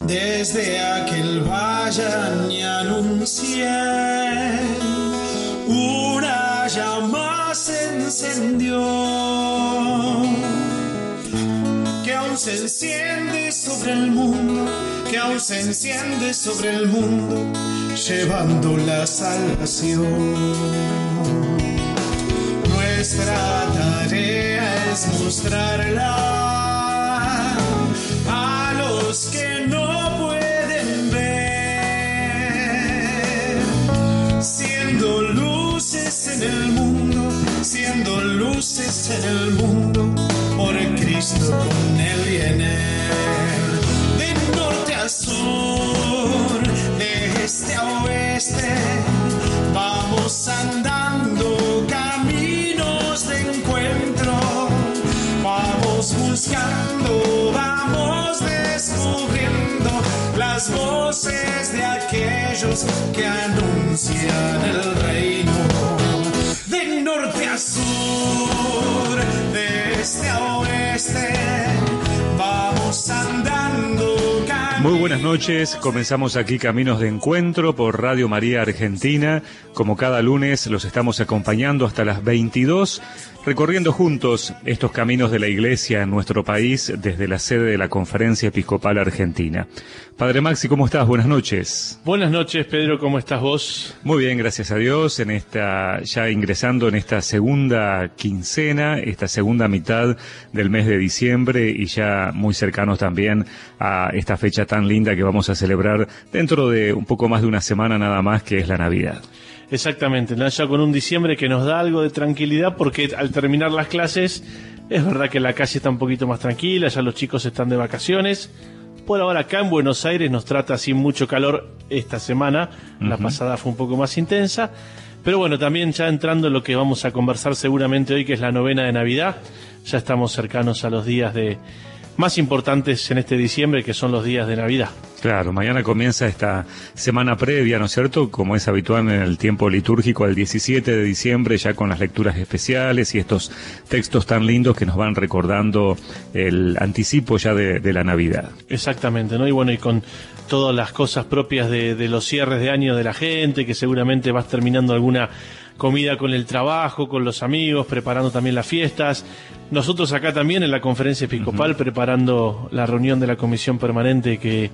Desde aquel valle anuncié, una llama se encendió, que aún se enciende sobre el mundo, que aún se enciende sobre el mundo, llevando la salvación. Nuestra tarea es mostrarla a los que en el mundo, siendo luces en el mundo, por Cristo con él y en él, de norte a sur, de este a oeste, vamos andando caminos de encuentro, vamos buscando, vamos descubriendo las voces de aquellos que anuncian el reino. Norte a sur, de este a oeste, vamos andando. Muy buenas noches, comenzamos aquí Caminos de Encuentro por Radio María Argentina. Como cada lunes los estamos acompañando hasta las 22, recorriendo juntos estos caminos de la Iglesia en nuestro país desde la sede de la Conferencia Episcopal Argentina. Padre Maxi, ¿cómo estás? Buenas noches. Buenas noches, Pedro, ¿cómo estás vos? Muy bien, gracias a Dios, en esta, ya ingresando en esta segunda quincena, esta segunda mitad del mes de diciembre y ya muy cercanos también a esta fecha tan linda que vamos a celebrar dentro de un poco más de una semana nada más, que es la Navidad. Exactamente, ¿no? ya con un diciembre que nos da algo de tranquilidad porque al terminar las clases es verdad que la calle está un poquito más tranquila, ya los chicos están de vacaciones. Por ahora acá en Buenos Aires nos trata sin mucho calor esta semana, la pasada fue un poco más intensa, pero bueno, también ya entrando en lo que vamos a conversar seguramente hoy, que es la novena de Navidad, ya estamos cercanos a los días de más importantes en este diciembre, que son los días de Navidad. Claro, mañana comienza esta semana previa, ¿no es cierto? Como es habitual en el tiempo litúrgico, al 17 de diciembre, ya con las lecturas especiales y estos textos tan lindos que nos van recordando el anticipo ya de, de la Navidad. Exactamente, ¿no? Y bueno, y con todas las cosas propias de, de los cierres de año de la gente, que seguramente vas terminando alguna comida con el trabajo, con los amigos, preparando también las fiestas. Nosotros acá también en la conferencia episcopal preparando la reunión de la comisión permanente que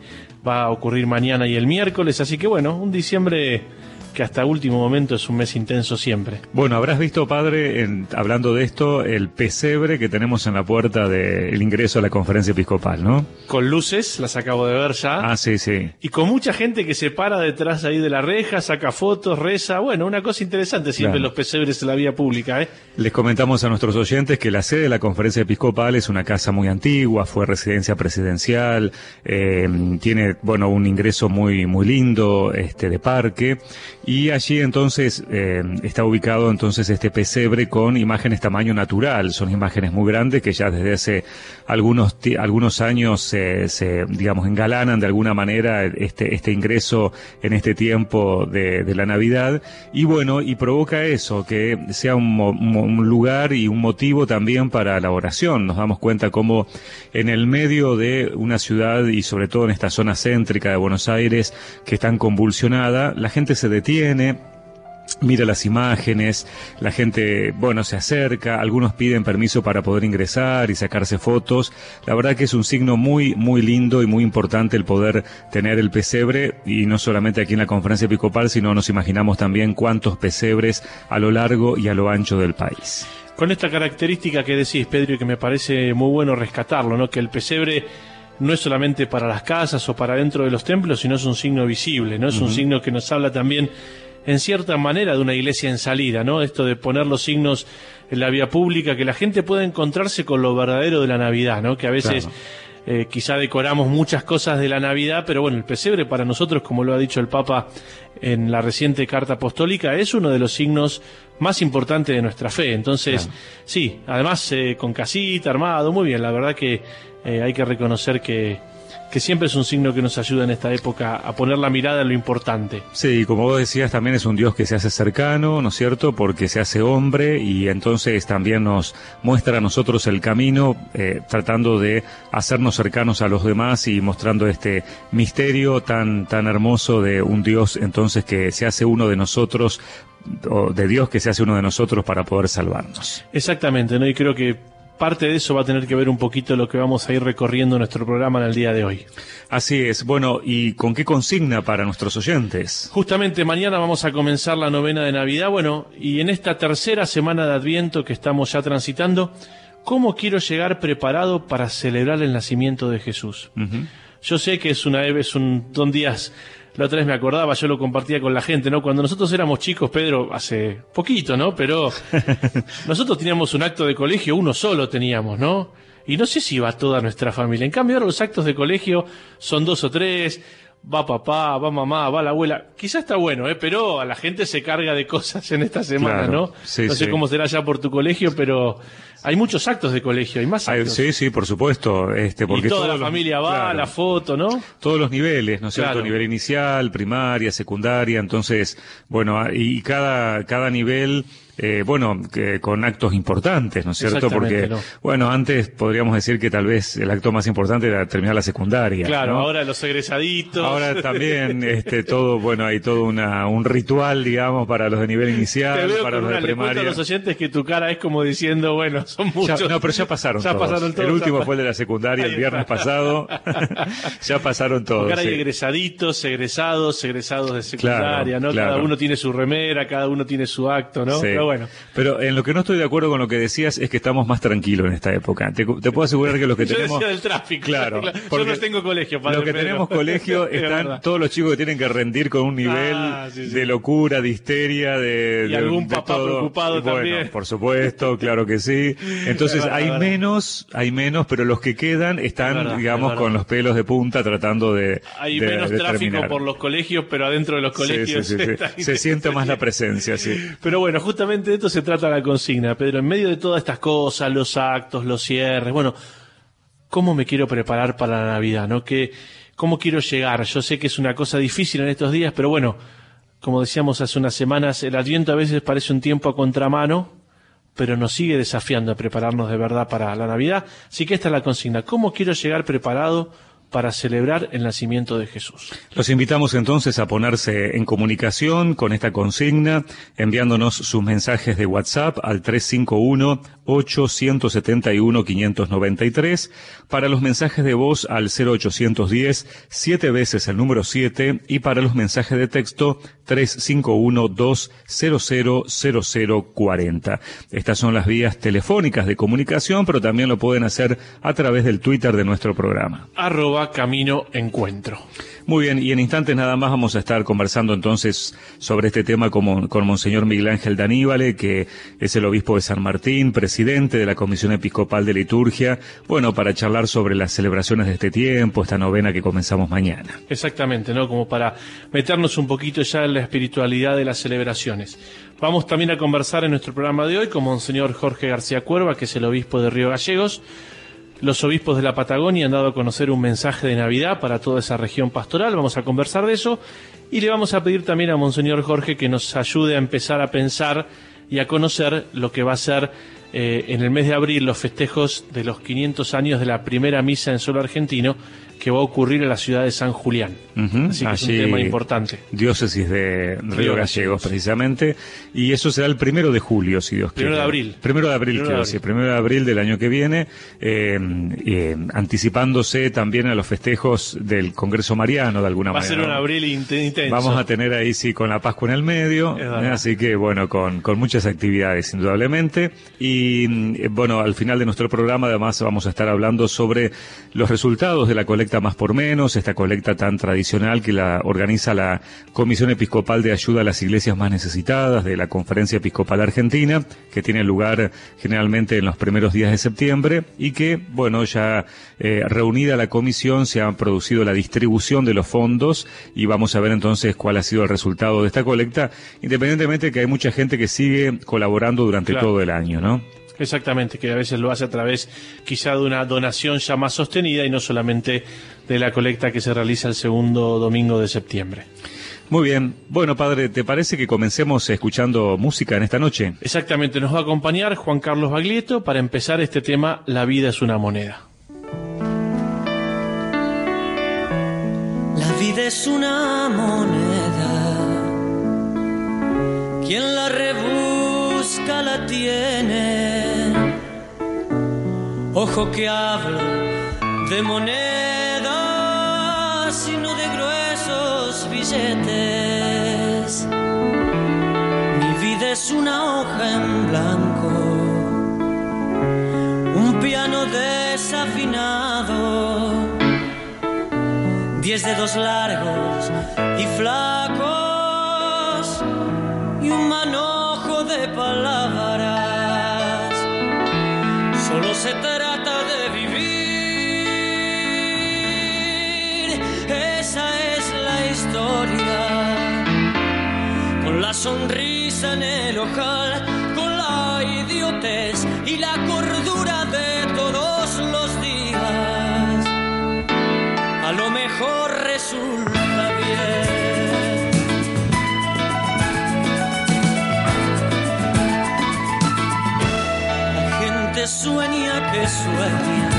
va a ocurrir mañana y el miércoles. Así que bueno, un diciembre que hasta último momento es un mes intenso siempre. Bueno, habrás visto, padre, en- hablando de esto, el pesebre que tenemos en la puerta del ingreso a la conferencia episcopal, ¿no? Con luces, las acabo de ver ya. Ah, sí, sí. Y con mucha gente que se para detrás ahí de la reja, saca fotos, reza. Bueno, una cosa interesante siempre Claro. los pesebres en la vía pública, ¿eh? Les comentamos a nuestros oyentes que la sede de la conferencia episcopal es una casa muy antigua, fue residencia presidencial, eh, tiene, bueno, un ingreso muy, muy lindo, este, de parque, y allí entonces eh, está ubicado entonces este pesebre con imágenes tamaño natural, son imágenes muy grandes que ya desde hace algunos, algunos años se, se, digamos, engalanan de alguna manera este, este ingreso en este tiempo de, la Navidad, y bueno, y provoca eso, que sea un, un lugar y un motivo también para la oración. Nos damos cuenta cómo en el medio de una ciudad y sobre todo en esta zona céntrica de Buenos Aires, que es convulsionada, la gente se detiene, mira las imágenes, la gente, bueno, se acerca, algunos piden permiso para poder ingresar y sacarse fotos. La verdad que es un signo muy, muy lindo y muy importante el poder tener el pesebre y no solamente aquí en la conferencia episcopal, sino nos imaginamos también cuántos pesebres a lo largo y a lo ancho del país. Con esta característica que decís, Pedro, y que me parece muy bueno rescatarlo, ¿no? Que el pesebre no es solamente para las casas o para dentro de los templos, sino es un signo visible, ¿no? Es un signo que nos habla también, en cierta manera, de una iglesia en salida, ¿no? Esto de poner los signos en la vía pública, que la gente pueda encontrarse con lo verdadero de la Navidad, ¿no? Que a veces Claro. Eh, quizá decoramos muchas cosas de la Navidad, pero bueno, el pesebre para nosotros, como lo ha dicho el Papa en la reciente carta apostólica, es uno de los signos más importantes de nuestra fe. Entonces, sí, además eh, con casita, armado, muy bien, la verdad que eh, hay que reconocer que, que siempre es un signo que nos ayuda en esta época a poner la mirada en lo importante. Sí, como vos decías, también es un Dios que se hace cercano, ¿no es cierto? Porque se hace hombre y entonces también nos muestra a nosotros el camino, eh, tratando de hacernos cercanos a los demás y mostrando este misterio tan, tan hermoso de un Dios entonces que se hace uno de nosotros o de Dios que se hace uno de nosotros para poder salvarnos. Exactamente, ¿no? Y creo que parte de eso va a tener que ver un poquito lo que vamos a ir recorriendo nuestro programa en el día de hoy. Así es. Bueno, ¿y con qué consigna para nuestros oyentes? Justamente mañana vamos a comenzar la novena de Navidad. Bueno, y en esta tercera semana de Adviento que estamos ya transitando, ¿cómo quiero llegar preparado para celebrar el nacimiento de Jesús? Yo sé que es una es un son días la otra vez me acordaba, yo lo compartía con la gente, ¿no? Cuando nosotros éramos chicos, Pedro, hace poquito, ¿no? Pero nosotros teníamos un acto de colegio, uno solo teníamos, ¿no? Y no sé si va toda nuestra familia. En cambio, ahora los actos de colegio son dos o tres, va papá, va mamá, va la abuela. Quizá está bueno, ¿eh? pero a la gente se carga de cosas en esta semana, ¿no? Sí, no sé cómo será ya por tu colegio, pero hay muchos actos de colegio, hay más actos. sí, sí, por supuesto. Este, porque y toda la familia va, la foto, ¿no? Todos los niveles, ¿no es cierto? Nivel inicial, primaria, secundaria, entonces, bueno, y cada, cada nivel eh, bueno, que, con actos importantes, ¿no es cierto? Porque, bueno, antes podríamos decir que tal vez el acto más importante era terminar la secundaria. Claro, ahora los egresaditos. Ahora también, este, todo, bueno, hay todo una, un ritual, digamos, para los de nivel inicial, para los de primaria. a los oyentes que tu cara es como diciendo, bueno, son muchos. no, pero ya pasaron ya Pasaron todos. El último fue el de la secundaria el viernes pasado. ya pasaron todos. Porque ahora hay egresaditos, egresados, egresados de secundaria, ¿no? Cada uno tiene su remera, cada uno tiene su acto, ¿no? Pero bueno. Pero en lo que no estoy de acuerdo con lo que decías es que estamos más tranquilos en esta época. Te, puedo asegurar que los que tenemos. Yo decía del tráfico. Claro. Yo no tengo colegio, Los que tenemos colegio están todos los chicos que tienen que rendir con un nivel ah, de locura, de histeria, de. Y algún papá preocupado también. Por supuesto, claro que sí. Entonces hay menos, hay menos, pero los que quedan están, digamos, con los pelos de punta tratando de. Hay menos tráfico por los colegios, pero adentro de los colegios. Se siente más la presencia, sí. Pero bueno, justamente de esto se trata la consigna, Pedro. En medio de todas estas cosas, los actos, los cierres, bueno, ¿cómo me quiero preparar para la Navidad? ¿No? ¿Qué, ¿Cómo quiero llegar? Yo sé que es una cosa difícil en estos días, pero bueno, como decíamos hace unas semanas, el Adviento a veces parece un tiempo a contramano, pero nos sigue desafiando a prepararnos de verdad para la Navidad. Así que esta es la consigna. ¿Cómo quiero llegar preparado para celebrar el nacimiento de Jesús. Los invitamos entonces a ponerse en comunicación con esta consigna, enviándonos sus mensajes de WhatsApp al 351-871-593, para los mensajes de voz al 0810, siete veces el número 7, y para los mensajes de texto 351-2000040. Estas son las vías telefónicas de comunicación, pero también lo pueden hacer a través del Twitter de nuestro programa. Camino Encuentro. Muy bien, y en instantes nada más vamos a estar conversando entonces sobre este tema con, con Monseñor Miguel Ángel Daníbale, que es el obispo de San Martín, presidente de la Comisión Episcopal de Liturgia, bueno, para charlar sobre las celebraciones de este tiempo, esta novena que comenzamos mañana. Exactamente, ¿no? Como para meternos un poquito ya en la espiritualidad de las celebraciones. Vamos también a conversar en nuestro programa de hoy con Monseñor Jorge García Cuerva, que es el obispo de Río Gallegos, los obispos de la Patagonia han dado a conocer un mensaje de Navidad para toda esa región pastoral. Vamos a conversar de eso. Y le vamos a pedir también a Monseñor Jorge que nos ayude a empezar a pensar y a conocer lo que va a ser eh, en el mes de abril los festejos de los 500 años de la primera misa en suelo argentino que va a ocurrir en la ciudad de San Julián. Así que es un tema importante. Diócesis de Río, Gallegos, precisamente. Y eso será el primero de julio, si Dios primero De abril. Primero de abril. quiero decir, primero de abril del año que viene, eh, eh, anticipándose también a los festejos del Congreso Mariano, de alguna manera. Va a ser un abril intenso. Vamos a tener ahí, sí, con la Pascua en el medio. así que, bueno, con, con muchas actividades, indudablemente. Y, bueno, al final de nuestro programa, además, vamos a estar hablando sobre los resultados de la colecta más por menos, esta colecta tan tradicional que la organiza la Comisión Episcopal de Ayuda a las Iglesias Más Necesitadas de la Conferencia Episcopal Argentina, que tiene lugar generalmente en los primeros días de septiembre y que, bueno, ya eh, reunida la comisión se ha producido la distribución de los fondos y vamos a ver entonces cuál ha sido el resultado de esta colecta, independientemente de que hay mucha gente que sigue colaborando durante todo el año, ¿no? Exactamente, que a veces lo hace a través quizá de una donación ya más sostenida y no solamente de la colecta que se realiza el segundo domingo de septiembre. Muy bien. Bueno, padre, ¿te parece que comencemos escuchando música en esta noche? Exactamente, nos va a acompañar Juan Carlos Baglietto para empezar este tema La vida es una moneda. La vida es una moneda. Quien la rebusca la tiene. Ojo que hablo de monedas y no de gruesos billetes. Mi vida es una hoja en blanco. Un piano desafinado diez dedos largos y flacos y un manojo de palabras. Solo se trata Con la sonrisa en el ojal, con la idiotez y la cordura de todos los días. A lo mejor resulta bien. La gente sueña que sueña,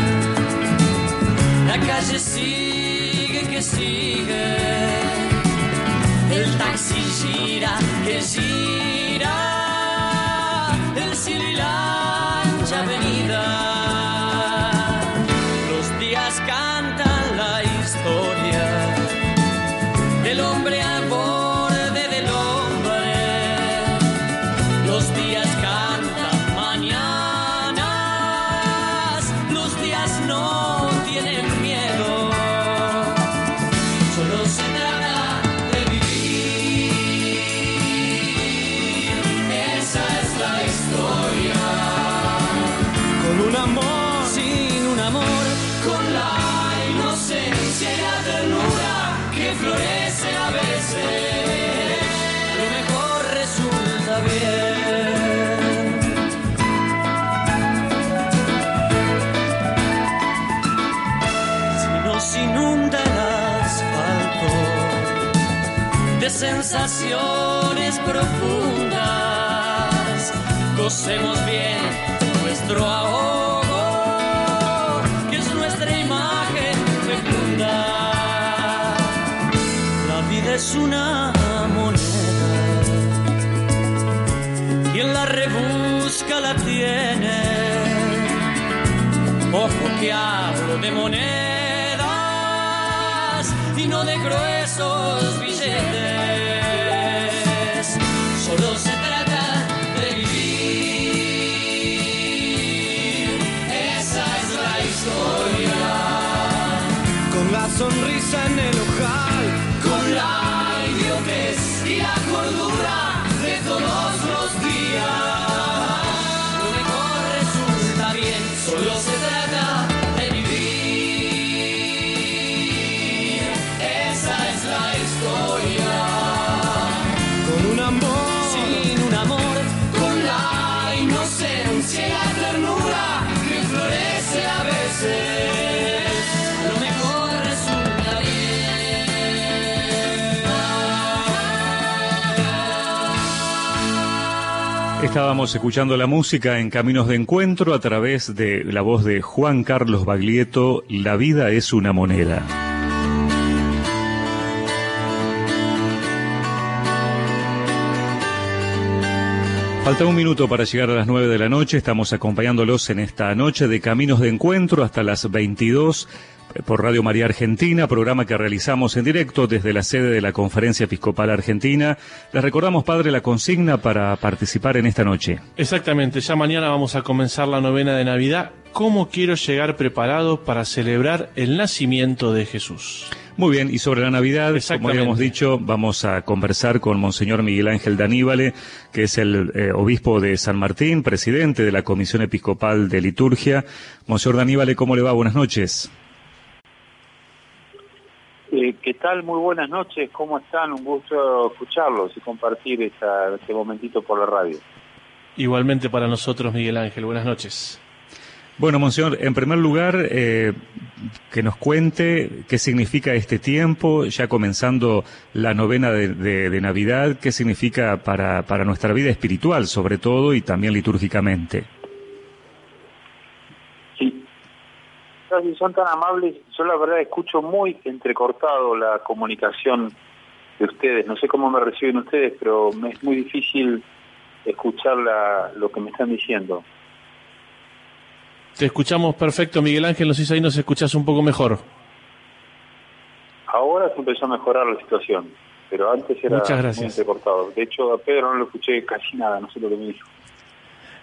la calle sigue que sigue, el taxi gira que gira, sensaciones profundas, gocemos bien nuestro ahogo, que es nuestra imagen fecunda. La vida es una moneda, quien la rebusca la tiene. Ojo que hablo de monedas y no de gruesos billetes. Sonrisa en el ojal, Con la idiotez y la cordura de todos los días. Estábamos escuchando la música en Caminos de Encuentro a través de la voz de Juan Carlos Baglietto, La vida es una moneda. Falta un minuto para llegar a las 9 de la noche. Estamos acompañándolos en esta noche de Caminos de Encuentro hasta las 22 eh, por Radio María Argentina, programa que realizamos en directo desde la sede de la Conferencia Episcopal Argentina. Les recordamos, Padre, la consigna para participar en esta noche. Exactamente, ya mañana vamos a comenzar la novena de Navidad. ¿Cómo quiero llegar preparado para celebrar el nacimiento de Jesús? Muy bien, y sobre la Navidad, como habíamos dicho, vamos a conversar con Monseñor Miguel Ángel Daníbale, que es el eh, obispo de San Martín, presidente de la Comisión Episcopal de Liturgia. Monseñor Daníbale, ¿cómo le va? Buenas noches. Eh, ¿Qué tal? Muy buenas noches, ¿cómo están? Un gusto escucharlos y compartir esta- este momentito por la radio. Igualmente para nosotros, Miguel Ángel. Buenas noches. Bueno, Monseñor, en primer lugar, eh, que nos cuente qué significa este tiempo, ya comenzando la novena de, de- de Navidad, qué significa para, para nuestra vida espiritual, sobre todo, y también litúrgicamente. Sí. Gracias, son tan amables. Yo la verdad escucho muy entrecortado la comunicación de ustedes. No sé cómo me reciben ustedes, pero me es muy difícil escuchar la, lo que me están diciendo. Te escuchamos perfecto, Miguel Ángel. No sé si ahí nos escuchás un poco mejor. Ahora se empezó a mejorar la situación, pero antes era Muchas muy entrecortado. De hecho, a Pedro no lo escuché casi nada, no sé lo que me dijo.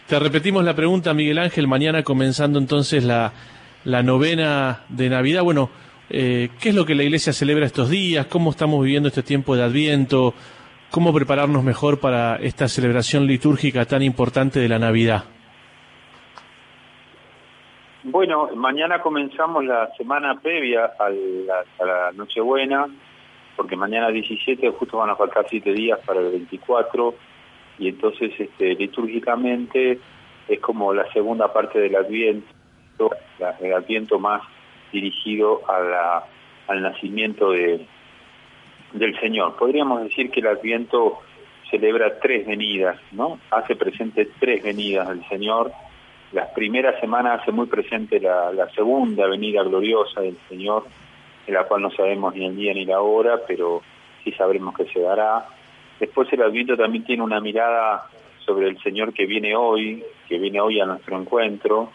Te repetimos la pregunta, Miguel Ángel. Mañana comenzando entonces la, la novena de Navidad. Bueno, eh, ¿qué es lo que la Iglesia celebra estos días? ¿Cómo estamos viviendo este tiempo de Adviento? ¿Cómo prepararnos mejor para esta celebración litúrgica tan importante de la Navidad? Bueno, mañana comenzamos la semana previa a la, Nochebuena, porque mañana 17 justo van a faltar 7 días para el 24, y entonces este, litúrgicamente es como la segunda parte del Adviento, el Adviento más dirigido a al nacimiento de, del Señor. Podríamos decir que el Adviento celebra tres venidas, ¿no? Hace presente tres venidas del Señor. Las primeras semanas hace muy presente la, la segunda venida gloriosa del Señor, en la cual no sabemos ni el día ni la hora, pero sí sabremos que se dará. Después el Adviento también tiene una mirada sobre el Señor que viene hoy, que viene hoy a nuestro encuentro.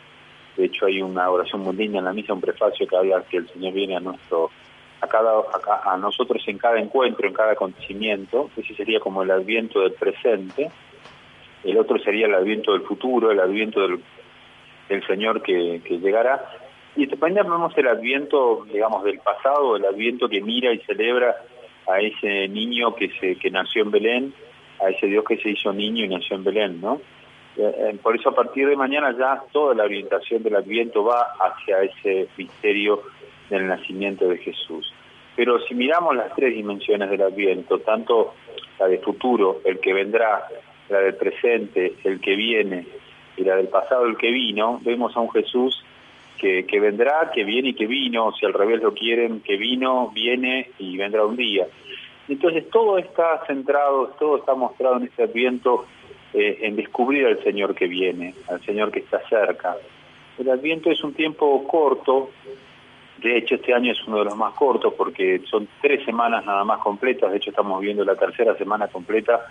De hecho hay una oración muy linda en la misa, un prefacio que habla que el Señor viene a nuestro a cada a, nosotros en cada encuentro, en cada acontecimiento. Ese sería como el Adviento del presente. El otro sería el Adviento del futuro, el Adviento del, del Señor que, que llegará. Y también tenemos el Adviento, digamos, del pasado, el Adviento que mira y celebra a ese niño que se que nació en Belén, a ese Dios que se hizo niño y nació en Belén, ¿no? Eh, eh, Por eso a partir de mañana ya toda la orientación del Adviento va hacia ese misterio del nacimiento de Jesús. Pero si miramos las tres dimensiones del Adviento, tanto la del futuro, el que vendrá, la del presente, el que viene, y la del pasado, el que vino, vemos a un Jesús que, que vendrá, que viene y que vino, si al revés lo quieren, que vino, viene y vendrá un día. Entonces todo está centrado, todo está mostrado en este Adviento eh, en descubrir al Señor que viene, al Señor que está cerca. El Adviento es un tiempo corto, de hecho este año es uno de los más cortos porque son tres semanas nada más completas, de hecho estamos viendo la tercera semana completa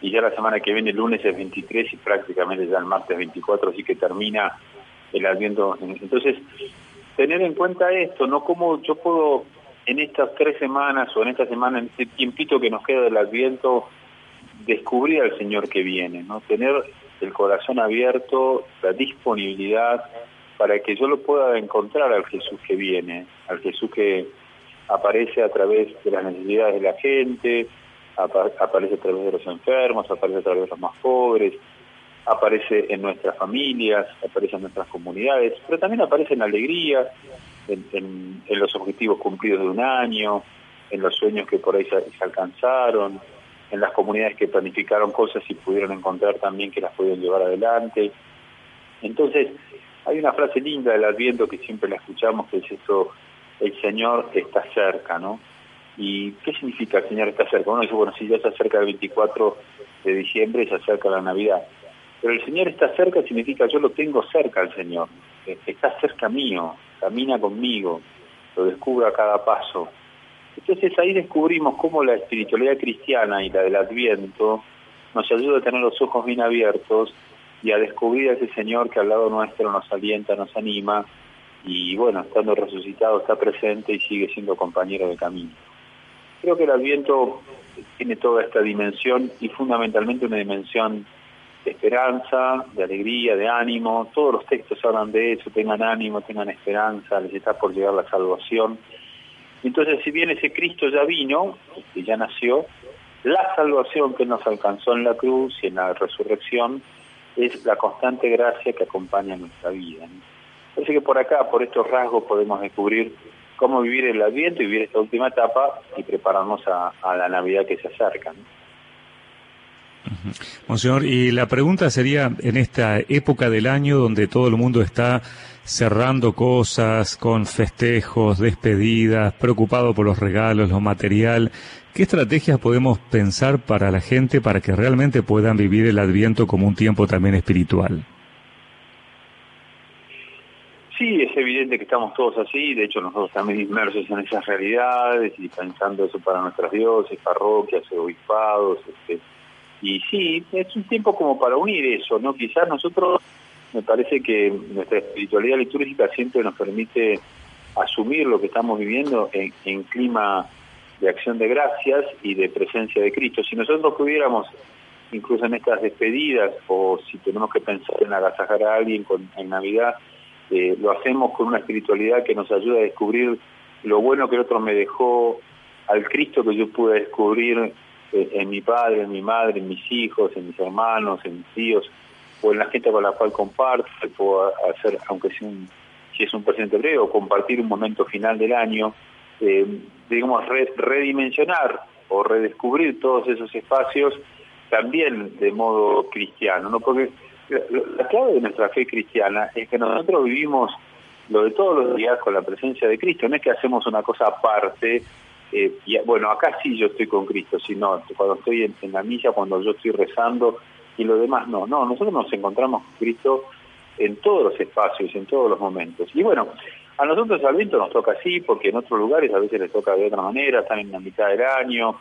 y ya la semana que viene, el lunes es 23 y prácticamente ya el martes 24, así que termina el Adviento. Entonces, tener en cuenta esto, no como yo puedo en estas tres semanas o en esta semana, en este tiempito que nos queda del Adviento, descubrir al Señor que viene, no tener el corazón abierto, la disponibilidad para que yo lo pueda encontrar al Jesús que viene, al Jesús que aparece a través de las necesidades de la gente, apa- aparece a través de los enfermos, aparece a través de los más pobres, aparece en nuestras familias, aparece en nuestras comunidades, pero también aparece en la alegría, en, en- los objetivos cumplidos de un año, en los sueños que por ahí se alcanzaron, en las comunidades que planificaron cosas y pudieron encontrar también que las pudieron llevar adelante. Entonces, hay una frase linda del Adviento que siempre la escuchamos, que es esto, el Señor está cerca, ¿no? ¿Y qué significa el Señor está cerca? Uno dice, bueno, si ya se acerca el 24 de diciembre, se acerca la Navidad. Pero el Señor está cerca significa yo lo tengo cerca al Señor, eh, está cerca mío, camina conmigo, lo descubro a cada paso. Entonces ahí descubrimos cómo la espiritualidad cristiana y la del Adviento nos ayuda a tener los ojos bien abiertos y a descubrir a ese Señor que al lado nuestro nos alienta, nos anima y bueno, estando resucitado está presente y sigue siendo compañero de camino. Creo que el Adviento tiene toda esta dimensión y fundamentalmente una dimensión de esperanza, de alegría, de ánimo. Todos los textos hablan de eso, tengan ánimo, tengan esperanza, les está por llegar la salvación. Entonces, si bien ese Cristo ya vino, que ya nació, la salvación que nos alcanzó en la cruz y en la resurrección es la constante gracia que acompaña nuestra vida. ¿no? Parece que por acá, por estos rasgos, podemos descubrir cómo vivir el Adviento vivir esta última etapa y prepararnos a, la Navidad que se acerca. Monseñor, y la pregunta sería, en esta época del año donde todo el mundo está cerrando cosas con festejos, despedidas, preocupado por los regalos, lo material, ¿qué estrategias podemos pensar para la gente para que realmente puedan vivir el adviento como un tiempo también espiritual? Sí, es evidente que estamos todos así, de hecho nosotros también inmersos en esas realidades y pensando eso para nuestras dioses, parroquias, obispados, este, y sí, es un tiempo como para unir eso, ¿no? Quizás nosotros, me parece que nuestra espiritualidad litúrgica siempre nos permite asumir lo que estamos viviendo en, clima de acción de gracias y de presencia de Cristo. Si nosotros pudiéramos, incluso en estas despedidas, o si tenemos que pensar en agasajar a alguien con, en Navidad, eh, lo hacemos con una espiritualidad que nos ayuda a descubrir lo bueno que el otro me dejó, al Cristo que yo pude descubrir eh, en mi padre, en mi madre, en mis hijos, en mis hermanos, en mis tíos, o en la gente con la cual comparto, puedo hacer, aunque sea un, si es un presente breve, o compartir un momento final del año, eh, digamos, redimensionar o redescubrir todos esos espacios también de modo cristiano, ¿no? Porque la clave de nuestra fe cristiana es que nosotros vivimos lo de todos los días con la presencia de Cristo, no es que hacemos una cosa aparte, eh, y, bueno, acá sí yo estoy con Cristo, sino cuando estoy en, la misa, cuando yo estoy rezando y lo demás no, no, nosotros nos encontramos con Cristo en todos los espacios, en todos los momentos. Y bueno, a nosotros al viento nos toca así, porque en otros lugares a veces les toca de otra manera, están en la mitad del año,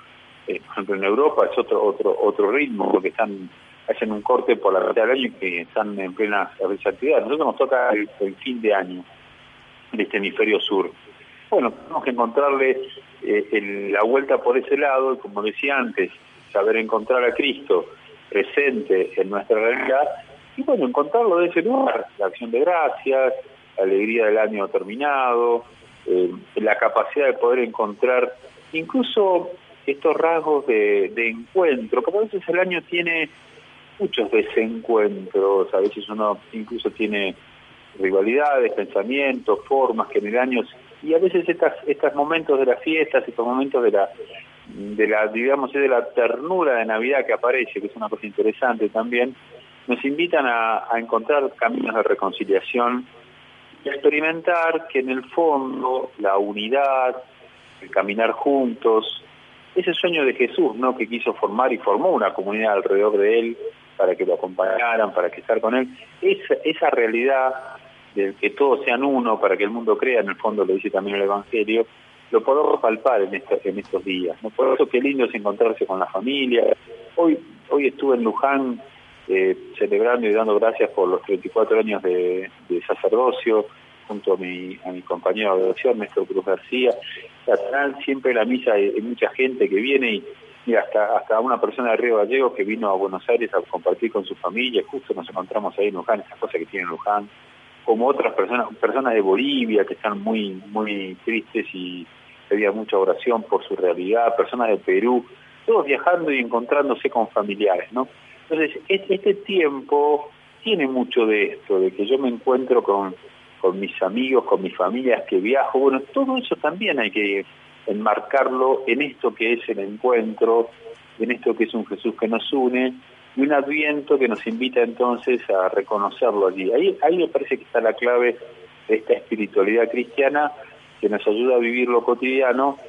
eh, por ejemplo en Europa es otro otro otro ritmo, porque están hacen un corte por la mitad del año y están en plena actividad. Nosotros nos toca el, fin de año de este hemisferio sur. Bueno, tenemos que encontrarle eh, la vuelta por ese lado, y como decía antes, saber encontrar a Cristo presente en nuestra realidad y bueno, encontrarlo de ese lugar, la acción de gracias, la alegría del año terminado, eh, la capacidad de poder encontrar incluso estos rasgos de, de encuentro, como a veces el año tiene muchos desencuentros, a veces uno incluso tiene rivalidades, pensamientos, formas que en el año y a veces estas estos momentos de las fiestas, estos momentos de la de la digamos de la ternura de Navidad que aparece, que es una cosa interesante también, nos invitan a, a encontrar caminos de reconciliación y a experimentar que en el fondo la unidad, el caminar juntos, ese sueño de Jesús, ¿no? que quiso formar y formó una comunidad alrededor de él, para que lo acompañaran, para que estar con él. Esa, esa realidad de que todos sean uno, para que el mundo crea, en el fondo lo dice también el Evangelio, lo podemos palpar en, en estos días. Por eso qué lindo es encontrarse con la familia. Hoy, hoy estuve en Luján eh, celebrando y dando gracias por los 34 años de, sacerdocio junto a mi, a mi compañero de oración, Néstor Cruz García. siempre la misa hay mucha gente que viene y hasta, hasta una persona de Río Gallegos que vino a Buenos Aires a compartir con su familia, justo nos encontramos ahí en Luján, esas cosas que tiene Luján, como otras personas, personas de Bolivia que están muy, muy tristes y pedían mucha oración por su realidad, personas de Perú, todos viajando y encontrándose con familiares, ¿no? Entonces, este tiempo tiene mucho de esto, de que yo me encuentro con, con mis amigos, con mis familias, que viajo, bueno, todo eso también hay que enmarcarlo en esto que es el encuentro, en esto que es un Jesús que nos une y un adviento que nos invita entonces a reconocerlo allí. Ahí, ahí me parece que está la clave de esta espiritualidad cristiana que nos ayuda a vivir lo cotidiano,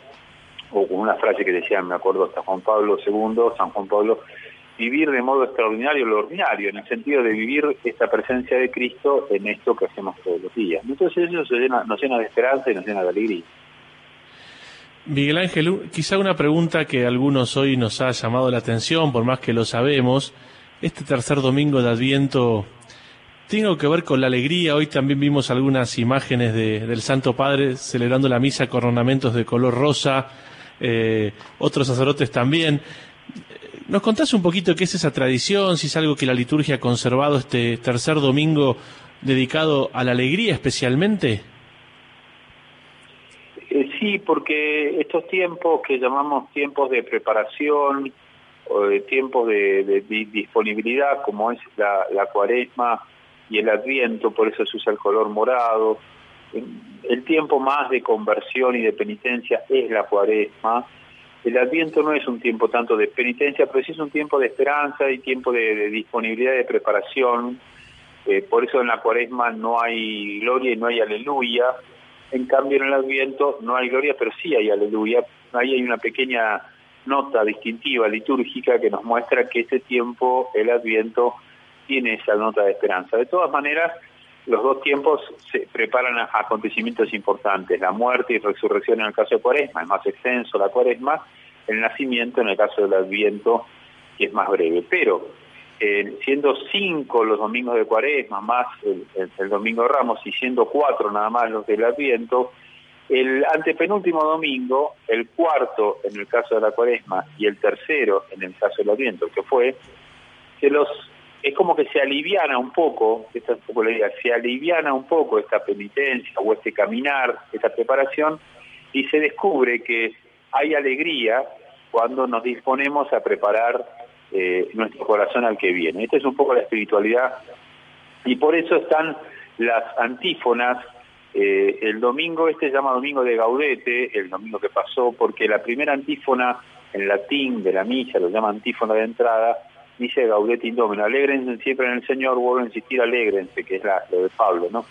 o con una frase que decía, me acuerdo hasta Juan Pablo II, San Juan Pablo, vivir de modo extraordinario lo ordinario, en el sentido de vivir esta presencia de Cristo en esto que hacemos todos los días. Entonces eso nos llena de esperanza y nos llena de alegría. Miguel Ángel, quizá una pregunta que a algunos hoy nos ha llamado la atención, por más que lo sabemos. Este tercer domingo de Adviento tiene que ver con la alegría. Hoy también vimos algunas imágenes de, del Santo Padre celebrando la misa con ornamentos de color rosa, eh, otros sacerdotes también. ¿Nos contás un poquito qué es esa tradición, si es algo que la liturgia ha conservado este tercer domingo dedicado a la alegría especialmente? Sí, porque estos tiempos que llamamos tiempos de preparación o de tiempos de, disponibilidad, como es la, cuaresma y el adviento, por eso se usa el color morado, el tiempo más de conversión y de penitencia es la cuaresma, el Adviento no es un tiempo tanto de penitencia, pero sí es un tiempo de esperanza y tiempo de, de disponibilidad de preparación. Eh, por eso en la cuaresma no hay gloria y no hay aleluya. En cambio en el Adviento no hay gloria, pero sí hay aleluya. Ahí hay una pequeña nota distintiva litúrgica que nos muestra que este tiempo, el Adviento, tiene esa nota de esperanza. De todas maneras, los dos tiempos se preparan a acontecimientos importantes, la muerte y resurrección en el caso de Cuaresma, es más extenso la Cuaresma, el nacimiento en el caso del Adviento, que es más breve. Pero eh, siendo cinco los domingos de Cuaresma, más el, Domingo de Ramos, y siendo cuatro nada más los del Adviento, el antepenúltimo domingo, el cuarto en el caso de la Cuaresma y el tercero en el caso del Adviento, que fue, que los es como que se aliviana un poco, esta es un poco la idea, se aliviana un poco esta penitencia o este caminar, esta preparación, y se descubre que hay alegría cuando nos disponemos a preparar eh, nuestro corazón al que viene. Esta es un poco la espiritualidad, y por eso están las antífonas. Eh, el domingo, este se llama Domingo de Gaudete, el domingo que pasó, porque la primera antífona en latín de la misa, lo llama antífona de entrada, dice Gaudete Indomino, alegrense siempre en el Señor, vuelvo a insistir, alegrense, que es la, lo de Pablo, ¿no?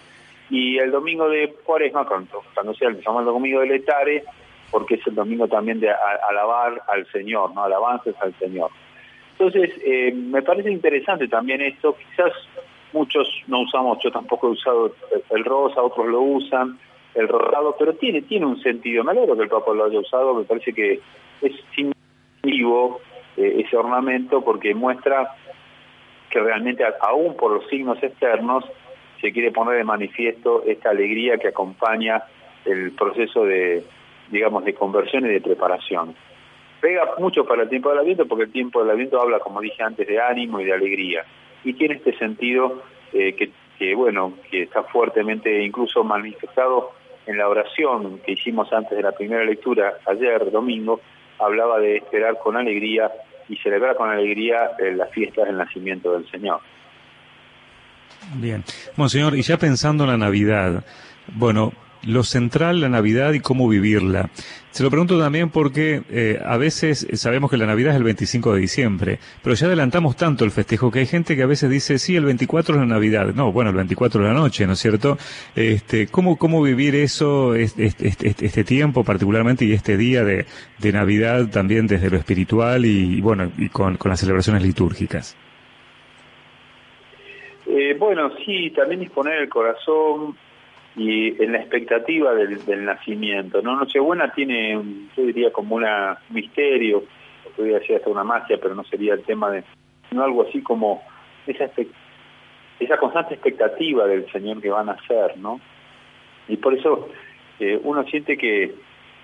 Y el domingo de Cuaresma, cuando, cuando sea el llamado domingo de Letare, porque es el domingo también de alabar al Señor, ¿no? Alabanzas al Señor. Entonces, eh, me parece interesante también esto, quizás muchos no usamos, yo tampoco he usado el rosa, otros lo usan, el rosado, pero tiene, tiene un sentido, me alegro que el Papa lo haya usado, me parece que es significativo eh, ese ornamento porque muestra que realmente aún por los signos externos se quiere poner de manifiesto esta alegría que acompaña el proceso de digamos de conversión y de preparación. Pega mucho para el tiempo del Adviento porque el tiempo del Adviento habla, como dije antes, de ánimo y de alegría. Y tiene este sentido eh, que, que, bueno, que está fuertemente incluso manifestado en la oración que hicimos antes de la primera lectura, ayer, domingo, hablaba de esperar con alegría y celebrar con alegría eh, las fiestas del nacimiento del Señor. Bien. Monseñor, y ya pensando en la Navidad, bueno, lo central, la Navidad y cómo vivirla. Se lo pregunto también porque eh, a veces sabemos que la Navidad es el 25 de diciembre, pero ya adelantamos tanto el festejo que hay gente que a veces dice, sí, el 24 es la Navidad. No, bueno, el 24 de la noche, ¿no es cierto? Este, ¿cómo, cómo vivir eso, este, este, este tiempo particularmente y este día de, Navidad también desde lo espiritual y, bueno, y con, con las celebraciones litúrgicas? Eh, bueno, sí, también disponer el corazón y en la expectativa del, del nacimiento. ¿no? Nochebuena tiene, yo diría, como un misterio, podría decir hasta una magia, pero no sería el tema de, no algo así como esa, esa constante expectativa del Señor que va a nacer, ¿no? Y por eso eh, uno siente que,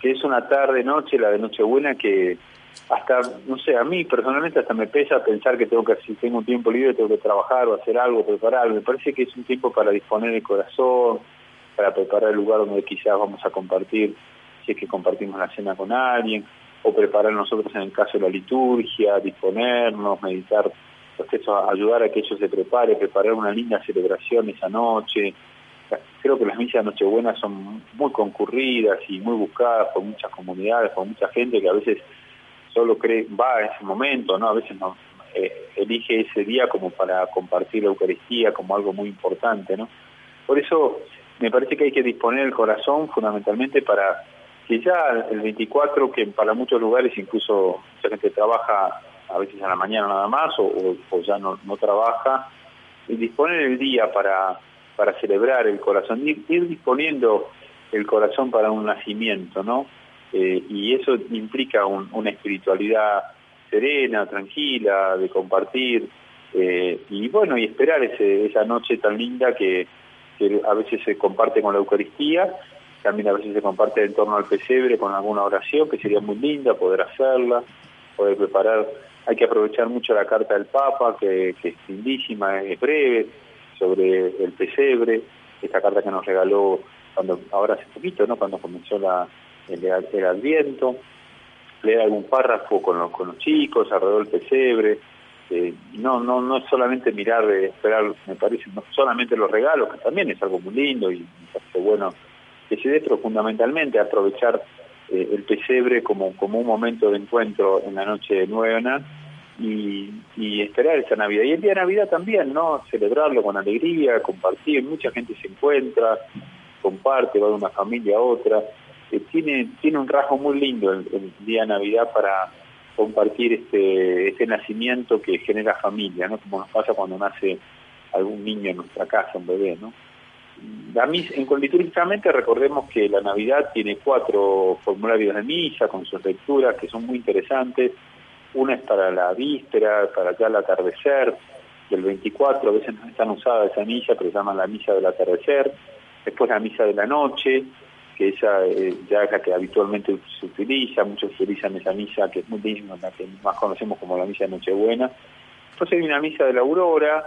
que es una tarde, noche, la de Nochebuena, que hasta, no sé, a mí personalmente hasta me pesa pensar que tengo que, si tengo un tiempo libre, tengo que trabajar o hacer algo, preparar. Me parece que es un tiempo para disponer el corazón, para preparar el lugar donde quizás vamos a compartir, si es que compartimos la cena con alguien, o preparar nosotros en el caso de la liturgia, disponernos, meditar los textos, ayudar a que ellos se prepare, preparar una linda celebración esa noche. Creo que las misas de Nochebuena son muy concurridas y muy buscadas por muchas comunidades, por mucha gente que a veces solo cree, va a ese momento, ¿no? A veces no eh, elige ese día como para compartir la Eucaristía como algo muy importante, ¿no? Por eso me parece que hay que disponer el corazón fundamentalmente para que ya el 24, que para muchos lugares incluso mucha gente trabaja a veces a la mañana nada más o, ya no, no trabaja, y disponer el día para, para celebrar el corazón, ir, ir disponiendo el corazón para un nacimiento, ¿no? Eh, y eso implica un, una espiritualidad serena, tranquila, de compartir, eh, y bueno, y esperar ese, esa noche tan linda que, a veces se comparte con la Eucaristía, también a veces se comparte en torno al pesebre con alguna oración, que sería muy linda poder hacerla, poder preparar. Hay que aprovechar mucho la carta del Papa, que, que es lindísima, es breve, sobre el pesebre, esta carta que nos regaló cuando ahora hace poquito, ¿no? cuando comenzó la, el, el Adviento, leer algún párrafo con los, con los chicos alrededor del pesebre, eh, no, no, no es solamente mirar, eh, esperar, me parece, no solamente los regalos, que también es algo muy lindo y me parece bueno que se dé, fundamentalmente aprovechar eh, el pesebre como, como un momento de encuentro en la noche de nueva y, y esperar esa Navidad. Y el día de Navidad también, ¿no? Celebrarlo con alegría, compartir, mucha gente se encuentra, comparte, va de una familia a otra. Eh, tiene, tiene un rasgo muy lindo el, el día de Navidad para compartir este, este nacimiento que genera familia, ¿no? Como nos pasa cuando nace algún niño en nuestra casa, un bebé, ¿no? La misa, en litúrgicamente recordemos que la Navidad tiene cuatro formularios de misa con sus lecturas que son muy interesantes. Una es para la víspera, para ya el atardecer, del 24, a veces no están usadas esa misa, pero se llama la misa del atardecer. Después la misa de la noche, que esa eh, ya es la que habitualmente se utiliza, muchos utilizan esa misa que es muy digna, la que más conocemos como la misa de Nochebuena. Después hay una misa de la aurora,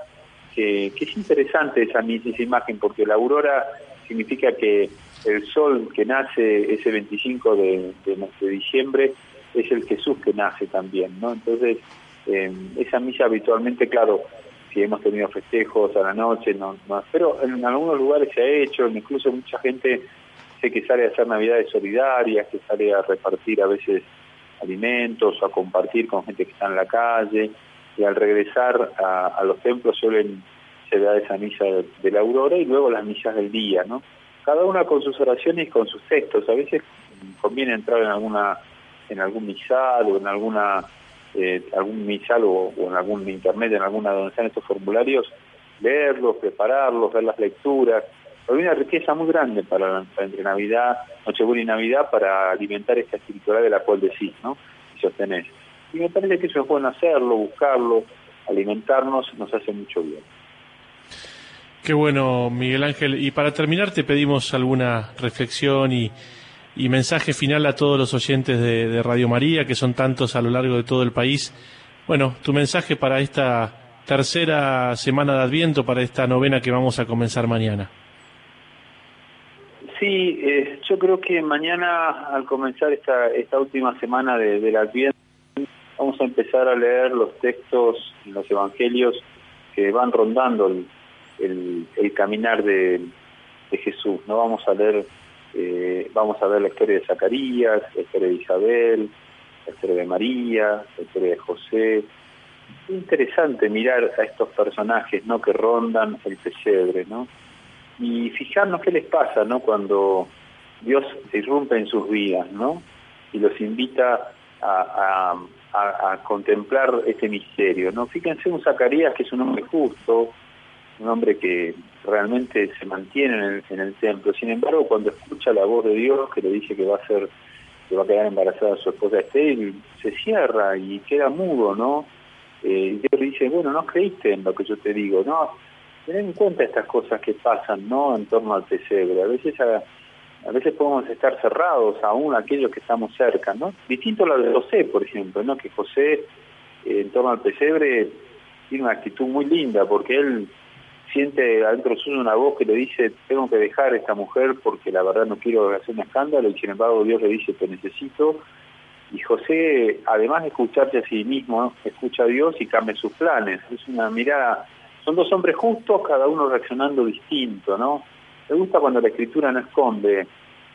que, es interesante esa, esa imagen, porque la aurora significa que el sol que nace ese 25 de, de, diciembre es el Jesús que nace también, ¿no? Entonces, eh, esa misa habitualmente, claro, si hemos tenido festejos a la noche, no, no, pero en algunos lugares se ha hecho, incluso mucha gente sé que sale a hacer navidades solidarias, que sale a repartir a veces alimentos o a compartir con gente que está en la calle, y al regresar a, los templos suelen se esa misa de, la aurora y luego las misas del día, ¿no? Cada una con sus oraciones y con sus textos. A veces conviene entrar en alguna en algún misal o en alguna eh, algún misal o, en algún internet, en alguna donde están estos formularios, leerlos, prepararlos, ver las lecturas. Hay una riqueza muy grande para, entre Navidad, Nochebuena y Navidad para alimentar esta espiritualidad de la cual decís, ¿no? Y sostenés. Y me parece que eso es bueno hacerlo, buscarlo, alimentarnos, nos hace mucho bien. Qué bueno, Miguel Ángel. Y para terminar, te pedimos alguna reflexión y, mensaje final a todos los oyentes de, Radio María, que son tantos a lo largo de todo el país. Bueno, tu mensaje para esta tercera semana de Adviento, para esta novena que vamos a comenzar mañana. Sí, eh, yo creo que mañana, al comenzar esta, esta última semana de, del Adviento, vamos a empezar a leer los textos los evangelios que van rondando el, el, caminar de, de, Jesús. No vamos a leer, eh, vamos a ver la historia de Zacarías, la historia de Isabel, la historia de María, la historia de José. Es interesante mirar a estos personajes, ¿no? Que rondan el pesebre, ¿no? Y fijarnos qué les pasa, ¿no? Cuando Dios se irrumpe en sus vidas, ¿no? Y los invita a, a, contemplar este misterio. ¿no? Fíjense un Zacarías que es un hombre justo, un hombre que realmente se mantiene en el, templo. Sin embargo, cuando escucha la voz de Dios que le dice que va a ser que va a quedar embarazada su esposa Esther, se cierra y queda mudo, ¿no? Eh, Dios le dice, bueno, no creíste en lo que yo te digo, ¿no? Ten en cuenta estas cosas que pasan, ¿no? En torno al pesebre. A veces a, a veces podemos estar cerrados aún aquellos que estamos cerca, ¿no? Distinto a lo de José, por ejemplo, ¿no? Que José, eh, en torno al pesebre, tiene una actitud muy linda, porque él siente adentro suyo una voz que le dice, tengo que dejar a esta mujer porque la verdad no quiero hacer un escándalo, y sin embargo Dios le dice, te necesito. Y José, además de escucharse a sí mismo, escucha a Dios y cambia sus planes. Es una mirada, son dos hombres justos, cada uno reaccionando distinto, ¿no? Me gusta cuando la escritura no esconde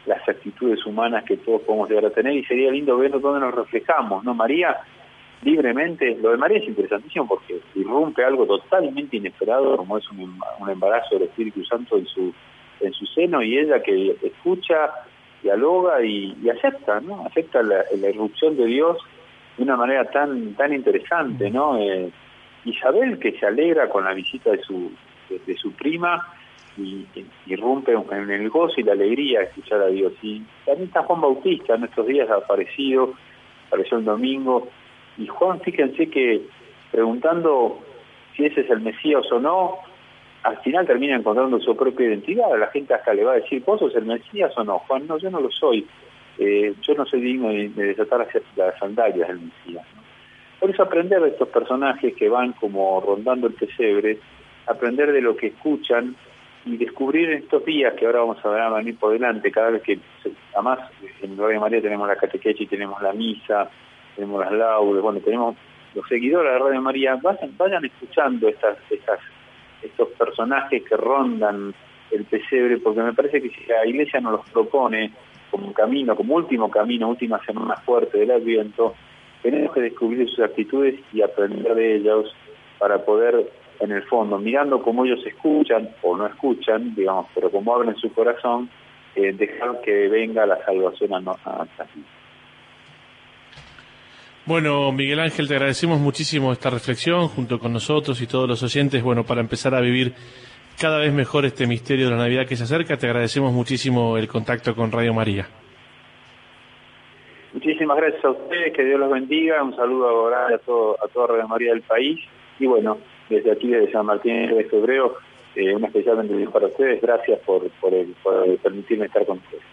las actitudes humanas que todos podemos llegar a tener y sería lindo ver dónde nos reflejamos, ¿no? María libremente, lo de María es interesantísimo porque irrumpe algo totalmente inesperado como es un, embarazo del Espíritu Santo en su en su seno y ella que escucha, dialoga y, acepta, ¿no? Acepta la, irrupción de Dios de una manera tan tan interesante, ¿no? Eh, Isabel que se alegra con la visita de su de su prima y, irrumpe en el gozo y la alegría de escuchar a Dios. Y también está Juan Bautista, en estos días ha aparecido, apareció el domingo, y Juan, fíjense que preguntando si ese es el Mesías o no, al final termina encontrando su propia identidad, la gente hasta le va a decir, ¿vos sos el Mesías o no? Juan, no, yo no lo soy, eh, yo no soy digno de, desatar las sandalias del Mesías. Por eso aprender de estos personajes que van como rondando el pesebre, aprender de lo que escuchan y descubrir estos días que ahora vamos a ver a venir por delante, cada vez que, además en Radio María tenemos la catequesis, tenemos la misa, tenemos las laudes, bueno, tenemos los seguidores de Radio María, vayan, vayan escuchando estas, estas, estos personajes que rondan el pesebre, porque me parece que si la iglesia nos los propone, como camino, como último camino, última semana fuerte del Adviento, tenemos que descubrir sus actitudes y aprender de ellos para poder, en el fondo, mirando cómo ellos escuchan o no escuchan, digamos, pero como abren su corazón, eh, dejar que venga la salvación a, a Bueno, Miguel Ángel, te agradecemos muchísimo esta reflexión junto con nosotros y todos los oyentes, bueno, para empezar a vivir cada vez mejor este misterio de la Navidad que se acerca. Te agradecemos muchísimo el contacto con Radio María. Gracias a ustedes, que Dios los bendiga, un saludo a, todo, a toda Radio María del país. Y bueno, desde aquí, desde San Martín de Febrero, eh, un especial bendición para ustedes, gracias por, por, el, por permitirme estar con ustedes.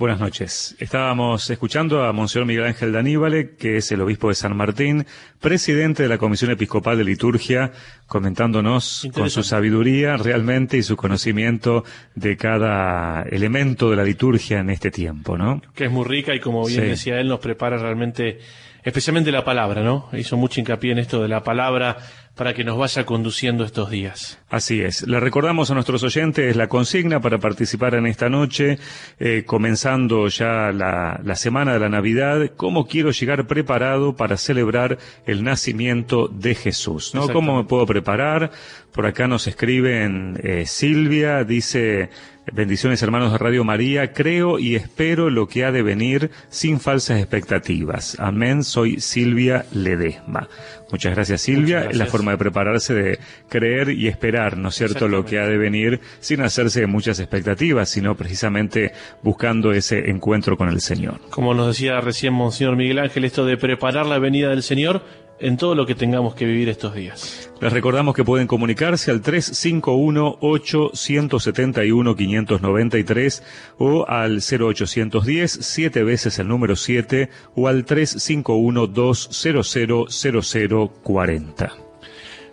Buenas noches. Estábamos escuchando a Monseñor Miguel Ángel Daníbale, que es el obispo de San Martín, presidente de la Comisión Episcopal de Liturgia, comentándonos con su sabiduría realmente y su conocimiento de cada elemento de la liturgia en este tiempo, ¿no? Que es muy rica y como bien decía él, nos prepara realmente, especialmente la palabra, ¿no? Hizo mucho hincapié en esto de la palabra para que nos vaya conduciendo estos días. Así es. Le recordamos a nuestros oyentes la consigna para participar en esta noche, eh, comenzando ya la, la, semana de la Navidad, cómo quiero llegar preparado para celebrar el nacimiento de Jesús, ¿no? ¿Cómo me puedo preparar? Por acá nos escriben eh, Silvia, dice, bendiciones hermanos de Radio María, creo y espero lo que ha de venir sin falsas expectativas. Amén, soy Silvia Ledesma. Muchas gracias Silvia, es la forma de prepararse, de creer y esperar, ¿no es cierto?, lo que ha de venir sin hacerse muchas expectativas, sino precisamente buscando ese encuentro con el Señor. Como nos decía recién Monseñor Miguel Ángel, esto de preparar la venida del Señor en todo lo que tengamos que vivir estos días. Les recordamos que pueden comunicarse al 351-871-593 o al 0810, siete veces el número 7 o al 351-2000040.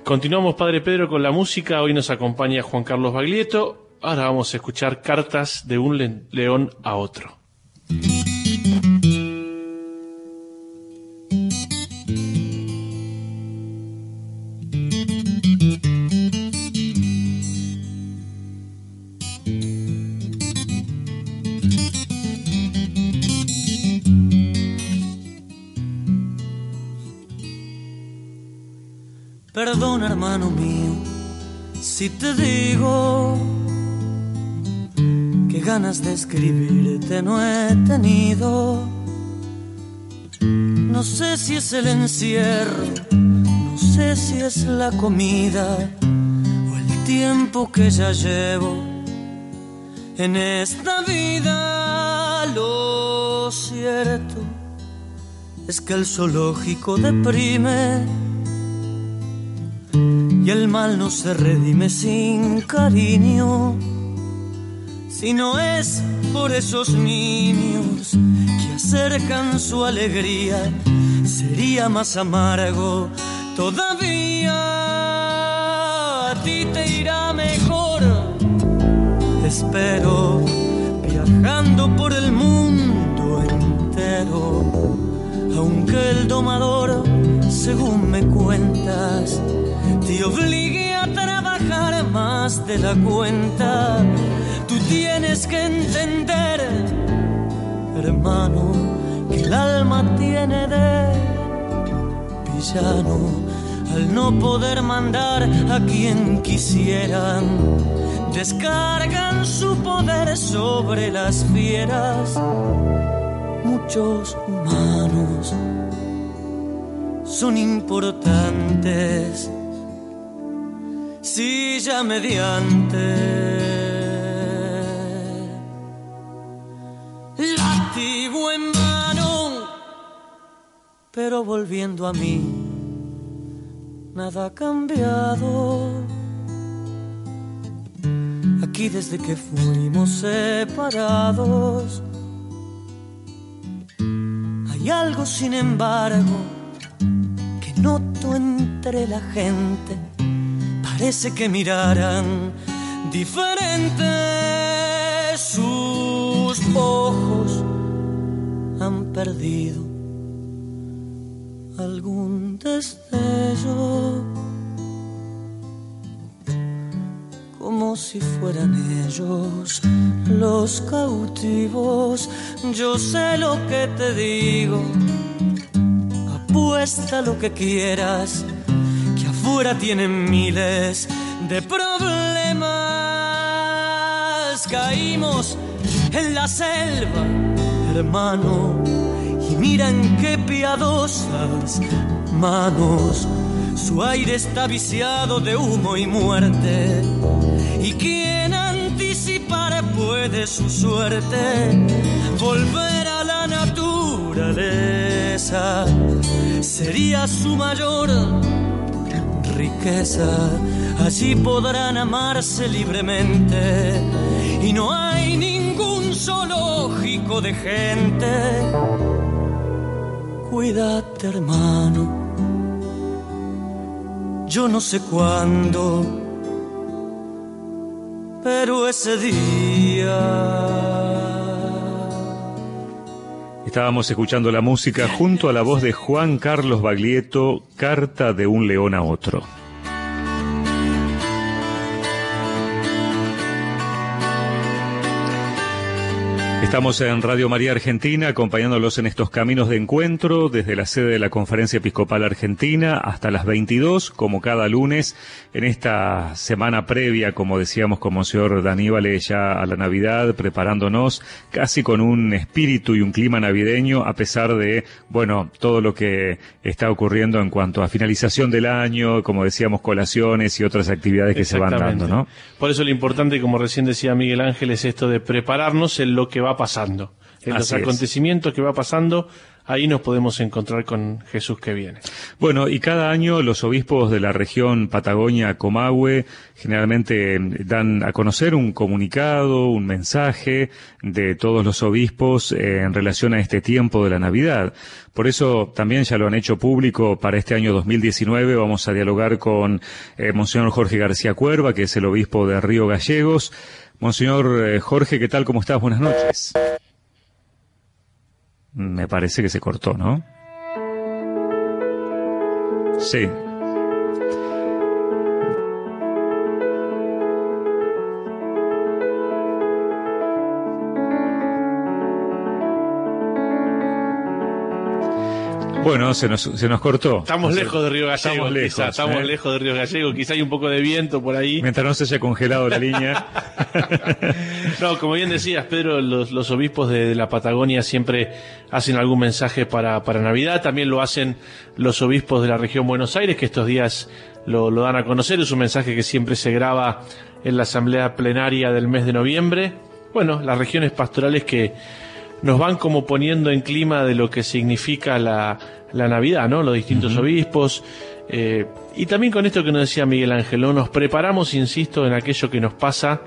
Continuamos, Padre Pedro, con la música. Hoy nos acompaña Juan Carlos Baglietto. Ahora vamos a escuchar cartas de un león a otro. Si te digo que ganas de escribirte no he tenido. No sé si es el encierro, no sé si es la comida o el tiempo que ya llevo en esta vida. Lo cierto es que el zoológico deprime y el mal no se redime sin cariño, si no es por esos niños que acercan su alegría, sería más amargo todavía. A ti te irá mejor, espero, viajando por el mundo entero, aunque el domador, según me cuentas, te obligue a trabajar más de la cuenta. Tú tienes que entender, hermano, que el alma tiene de villano al no poder mandar a quien quisieran. Descargan su poder sobre las fieras. Muchos humanos son importantes silla mediante. Látigo en mano, pero volviendo a mí, nada ha cambiado. Aquí desde que fuimos separados, hay algo sin embargo que noto entre la gente parece que miraran diferente sus ojos han perdido algún destello como si fueran ellos los cautivos. Yo sé lo que te digo, apuesta lo que quieras, afuera tienen miles de problemas. Caímos en la selva, hermano, y miran qué piadosas manos. Su aire está viciado de humo y muerte. Y quien anticipar puede su suerte, volver a la naturaleza sería su mayor riqueza. Allí podrán amarse libremente y no hay ningún zoológico de gente. Cuídate, hermano. Yo no sé cuándo, pero ese día. Estábamos escuchando la música junto a la voz de Juan Carlos Baglietto, Carta de un león a otro. Estamos en Radio María Argentina acompañándolos en estos caminos de encuentro desde la sede de la Conferencia Episcopal Argentina hasta las 22, como cada lunes, en esta semana previa, como decíamos con Monseñor Daníbal, ya a la Navidad, preparándonos casi con un espíritu y un clima navideño, a pesar de, bueno, todo lo que está ocurriendo en cuanto a finalización del año, como decíamos, colaciones y otras actividades que se van dando, ¿no? Por eso lo importante, como recién decía Miguel Ángel, es esto de prepararnos en lo que va pasando. En los es. acontecimientos que va pasando, ahí nos podemos encontrar con Jesús que viene. Bueno, y cada año los obispos de la región Patagonia-Comahue generalmente eh, dan a conocer un comunicado, un mensaje de todos los obispos eh, en relación a este tiempo de la Navidad. Por eso también ya lo han hecho público para este año 2019. Vamos a dialogar con eh, Monseñor Jorge García Cuerva, que es el obispo de Río Gallegos. Monseñor eh, Jorge, ¿qué tal? ¿Cómo estás? Buenas noches. Me parece que se cortó, ¿no? Sí. Bueno, se nos, se nos cortó. Estamos lejos de Río Gallego, Estamos lejos, quizá, estamos ¿eh? lejos de Río Gallego, quizá hay un poco de viento por ahí. Mientras no se haya congelado la línea. No, como bien decías, Pedro, los, los obispos de, de la Patagonia siempre hacen algún mensaje para, para Navidad. También lo hacen los obispos de la región Buenos Aires, que estos días lo, lo dan a conocer. Es un mensaje que siempre se graba en la asamblea plenaria del mes de noviembre. Bueno, las regiones pastorales que nos van como poniendo en clima de lo que significa la, la Navidad, ¿no? Los distintos obispos. eh, y también con esto que nos decía Miguel Ángel, ¿no? nos preparamos, insisto, en aquello que nos pasa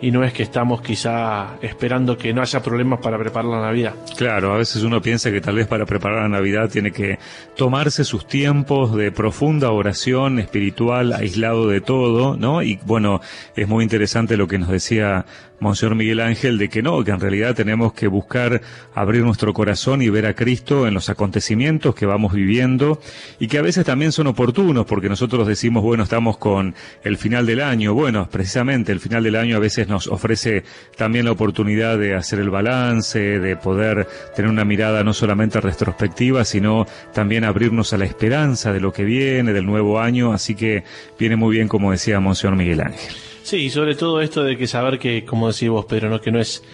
y no es que estamos quizá esperando que no haya problemas para preparar la Navidad. Claro, a veces uno piensa que tal vez para preparar la Navidad tiene que tomarse sus tiempos de profunda oración espiritual, aislado de todo, ¿no? Y bueno, es muy interesante lo que nos decía Monseñor Miguel Ángel de que no, que en realidad tenemos que buscar abrir nuestro corazón y ver a Cristo en los acontecimientos que vamos viviendo y que a veces también son oportunos porque nosotros decimos, bueno, estamos con el final del año. Bueno, precisamente el final del año a veces nos ofrece también la oportunidad de hacer el balance, de poder tener una mirada no solamente retrospectiva, sino también abrirnos a la esperanza de lo que viene, del nuevo año. Así que viene muy bien, como decía Monseñor Miguel Ángel. Sí, y sobre todo esto de que saber que, como decís vos, Pedro, ¿no? que no es,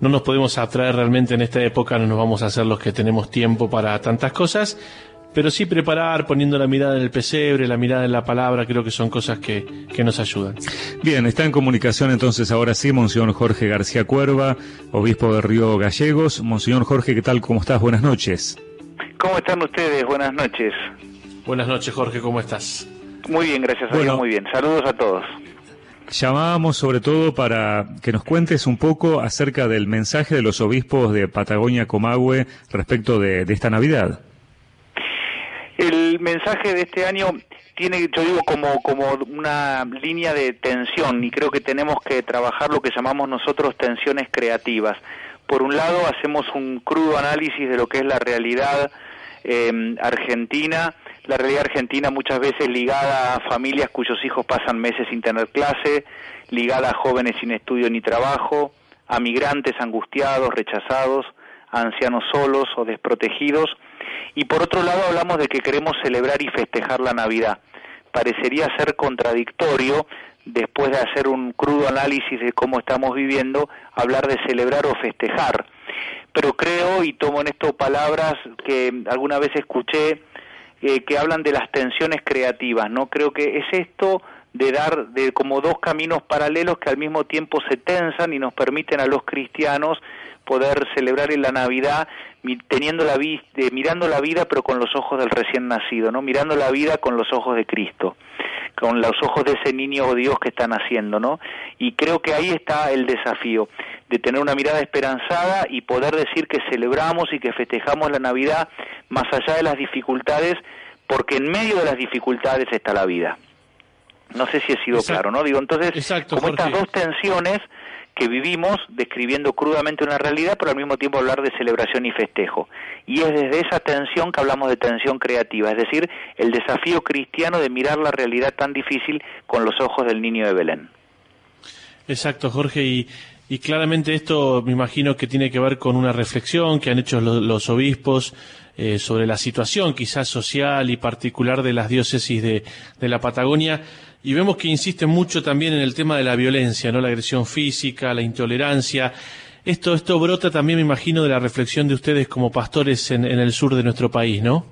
no nos podemos atraer realmente en esta época, no nos vamos a hacer los que tenemos tiempo para tantas cosas, pero sí preparar, poniendo la mirada en el pesebre, la mirada en la palabra, creo que son cosas que, que nos ayudan. Bien, está en comunicación entonces ahora sí, Monseñor Jorge García Cuerva, obispo de Río Gallegos. Monseñor Jorge, ¿qué tal? ¿Cómo estás? Buenas noches. ¿Cómo están ustedes? Buenas noches. Buenas noches, Jorge, ¿cómo estás? Muy bien, gracias a Bueno. Dios, muy bien. Saludos a todos. Llamábamos sobre todo para que nos cuentes un poco acerca del mensaje de los obispos de Patagonia Comahue respecto de, esta Navidad. El mensaje de este año tiene, yo digo, como, como una línea de tensión y creo que tenemos que trabajar lo que llamamos nosotros tensiones creativas. Por un lado, hacemos un crudo análisis de lo que es la realidad eh, argentina, la realidad argentina muchas veces ligada a familias cuyos hijos pasan meses sin tener clase, ligada a jóvenes sin estudio ni trabajo, a migrantes angustiados, rechazados, a ancianos solos o desprotegidos. Y por otro lado hablamos de que queremos celebrar y festejar la Navidad. Parecería ser contradictorio, después de hacer un crudo análisis de cómo estamos viviendo, hablar de celebrar o festejar. Pero creo, y tomo en esto palabras que alguna vez escuché, eh, que hablan de las tensiones creativas, ¿no? Creo que es esto de dar de como dos caminos paralelos que al mismo tiempo se tensan y nos permiten a los cristianos poder celebrar en la Navidad teniendo la mirando la vida pero con los ojos del recién nacido, ¿no? Mirando la vida con los ojos de Cristo, con los ojos de ese niño o Dios que está naciendo, ¿no? Y creo que ahí está el desafío de tener una mirada esperanzada y poder decir que celebramos y que festejamos la Navidad más allá de las dificultades, porque en medio de las dificultades está la vida. No sé si he sido claro, ¿no? Digo, entonces, como estas dos tensiones que vivimos describiendo crudamente una realidad, pero al mismo tiempo hablar de celebración y festejo. Y es desde esa tensión que hablamos de tensión creativa, es decir, el desafío cristiano de mirar la realidad tan difícil con los ojos del niño de Belén. Exacto, Jorge, y, y claramente esto me imagino que tiene que ver con una reflexión que han hecho los, obispos eh, sobre la situación quizás social y particular de las diócesis de, de la Patagonia y vemos que insiste mucho también en el tema de la violencia, ¿no? La agresión física, la intolerancia. Esto, esto brota también, me imagino, de la reflexión de ustedes como pastores en, el sur de nuestro país, ¿no?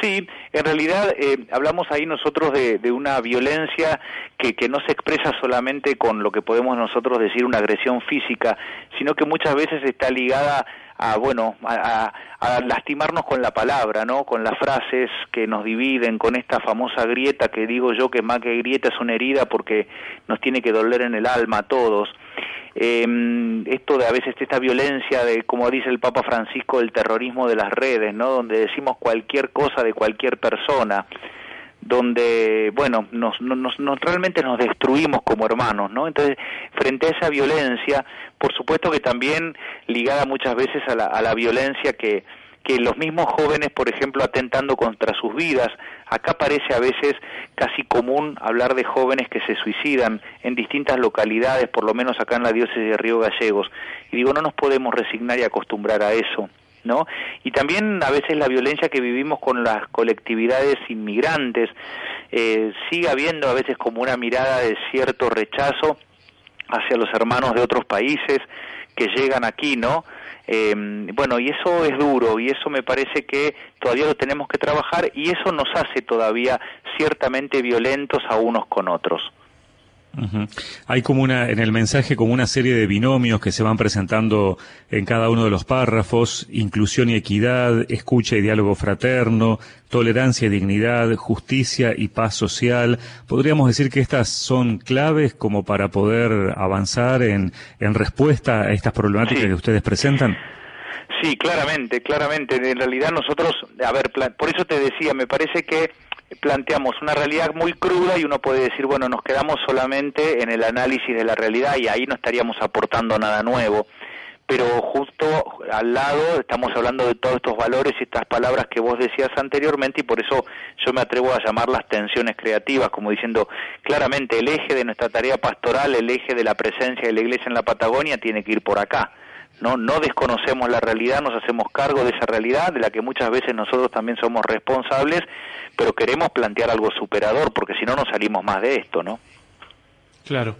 Sí, en realidad eh, hablamos ahí nosotros de, de una violencia que, que, no se expresa solamente con lo que podemos nosotros decir una agresión física, sino que muchas veces está ligada a bueno a, lastimarnos con la palabra no con las frases que nos dividen con esta famosa grieta que digo yo que más que grieta es una herida porque nos tiene que doler en el alma a todos. Eh, esto de a veces esta violencia de como dice el Papa Francisco el terrorismo de las redes no donde decimos cualquier cosa de cualquier persona donde, bueno, nos, nos, nos, realmente nos destruimos como hermanos, ¿no? Entonces, frente a esa violencia, por supuesto que también ligada muchas veces a la, a la violencia que, que los mismos jóvenes, por ejemplo, atentando contra sus vidas. Acá parece a veces casi común hablar de jóvenes que se suicidan en distintas localidades, por lo menos acá en la diócesis de Río Gallegos. Y digo, no nos podemos resignar y acostumbrar a eso. ¿No? Y también a veces la violencia que vivimos con las colectividades inmigrantes, eh, sigue habiendo a veces como una mirada de cierto rechazo hacia los hermanos de otros países que llegan aquí, ¿no? Eh, bueno, y eso es duro y eso me parece que todavía lo tenemos que trabajar y eso nos hace todavía ciertamente violentos a unos con otros. Hay como una, en el mensaje como una serie de binomios que se van presentando en cada uno de los párrafos, inclusión y equidad, escucha y diálogo fraterno, tolerancia y dignidad, justicia y paz social. ¿Podríamos decir que estas son claves como para poder avanzar en, en respuesta a estas problemáticas que ustedes presentan? Sí, claramente, claramente. En realidad nosotros, a ver, por eso te decía, me parece que planteamos una realidad muy cruda y uno puede decir, bueno, nos quedamos solamente en el análisis de la realidad y ahí no estaríamos aportando nada nuevo. Pero justo al lado estamos hablando de todos estos valores y estas palabras que vos decías anteriormente y por eso yo me atrevo a llamarlas tensiones creativas, como diciendo claramente el eje de nuestra tarea pastoral, el eje de la presencia de la Iglesia en la Patagonia tiene que ir por acá no no desconocemos la realidad, nos hacemos cargo de esa realidad de la que muchas veces nosotros también somos responsables, pero queremos plantear algo superador porque si no no salimos más de esto, ¿no? Claro.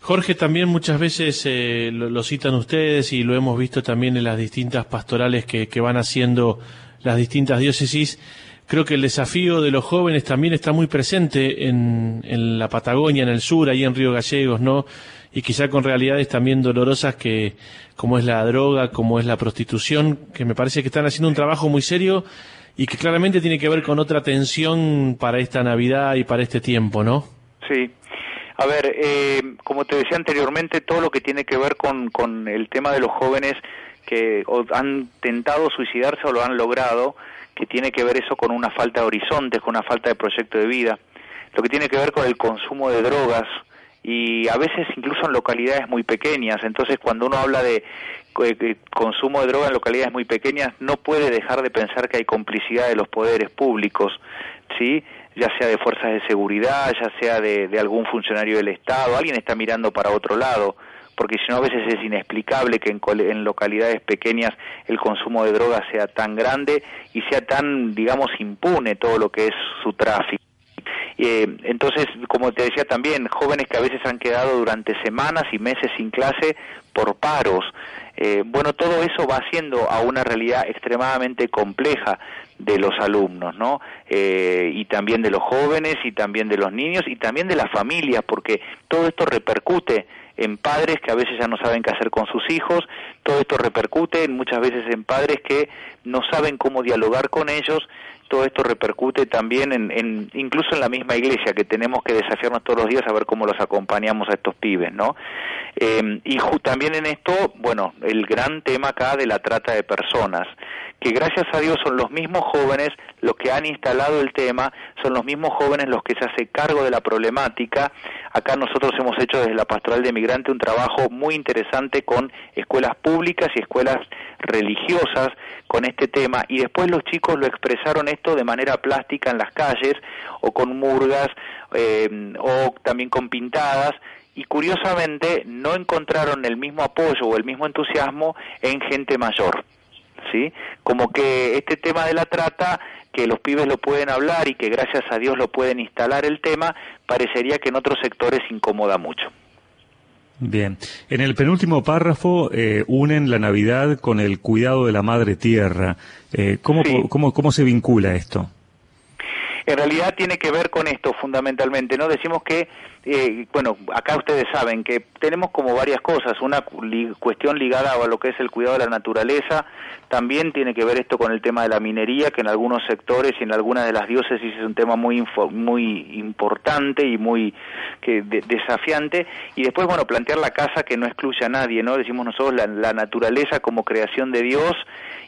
Jorge, también muchas veces eh, lo, citan ustedes y lo hemos visto también en las distintas pastorales que, que van haciendo las distintas diócesis. Creo que el desafío de los jóvenes también está muy presente en, en la Patagonia, en el sur, ahí en Río Gallegos, ¿no? Y quizá con realidades también dolorosas que como es la droga, como es la prostitución, que me parece que están haciendo un trabajo muy serio y que claramente tiene que ver con otra tensión para esta Navidad y para este tiempo, ¿no? Sí. A ver, eh, como te decía anteriormente, todo lo que tiene que ver con, con el tema de los jóvenes que han tentado suicidarse o lo han logrado, que tiene que ver eso con una falta de horizontes, con una falta de proyecto de vida, lo que tiene que ver con el consumo de drogas, y a veces incluso en localidades muy pequeñas. Entonces, cuando uno habla de consumo de droga en localidades muy pequeñas, no puede dejar de pensar que hay complicidad de los poderes públicos, ¿sí? ya sea de fuerzas de seguridad, ya sea de, de algún funcionario del Estado, alguien está mirando para otro lado porque si no a veces es inexplicable que en, en, localidades pequeñas el consumo de drogas sea tan grande y sea tan, digamos, impune todo lo que es su tráfico. Eh, entonces, como te decía también, jóvenes que a veces han quedado durante semanas y meses sin clase por paros. Eh, bueno, todo eso va haciendo a una realidad extremadamente compleja de los alumnos, ¿no? Eh, y también de los jóvenes y también de los niños y también de las familias, porque todo esto repercute en padres que a veces ya no saben qué hacer con sus hijos, todo esto repercute muchas veces en padres que no saben cómo dialogar con ellos, todo esto repercute también en, incluso en la misma iglesia que tenemos que desafiarnos todos los días a ver cómo los acompañamos a estos pibes, ¿no? Eh, y también en esto, bueno, el gran tema acá de la trata de personas que gracias a Dios son los mismos jóvenes los que han instalado el tema, son los mismos jóvenes los que se hace cargo de la problemática. Acá nosotros hemos hecho desde la Pastoral de Migrante un trabajo muy interesante con escuelas públicas y escuelas religiosas con este tema y después los chicos lo expresaron esto de manera plástica en las calles o con murgas eh, o también con pintadas y curiosamente no encontraron el mismo apoyo o el mismo entusiasmo en gente mayor. ¿Sí? Como que este tema de la trata, que los pibes lo pueden hablar y que gracias a Dios lo pueden instalar el tema, parecería que en otros sectores incomoda mucho. Bien, en el penúltimo párrafo eh, unen la Navidad con el cuidado de la madre tierra. Eh, ¿cómo, cómo, ¿Cómo se vincula esto? En realidad tiene que ver con esto fundamentalmente, ¿no? Decimos que eh, bueno, acá ustedes saben que tenemos como varias cosas, una cuestión ligada a lo que es el cuidado de la naturaleza, también tiene que ver esto con el tema de la minería, que en algunos sectores y en algunas de las diócesis es un tema muy muy importante y muy que, desafiante, y después, bueno, plantear la casa que no excluye a nadie, ¿no? Decimos nosotros la, naturaleza como creación de Dios,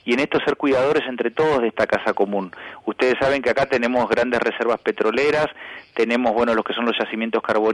y en esto ser cuidadores entre todos de esta casa común. Ustedes saben que acá tenemos grandes reservas petroleras, tenemos, bueno, los que son los yacimientos carboníferos,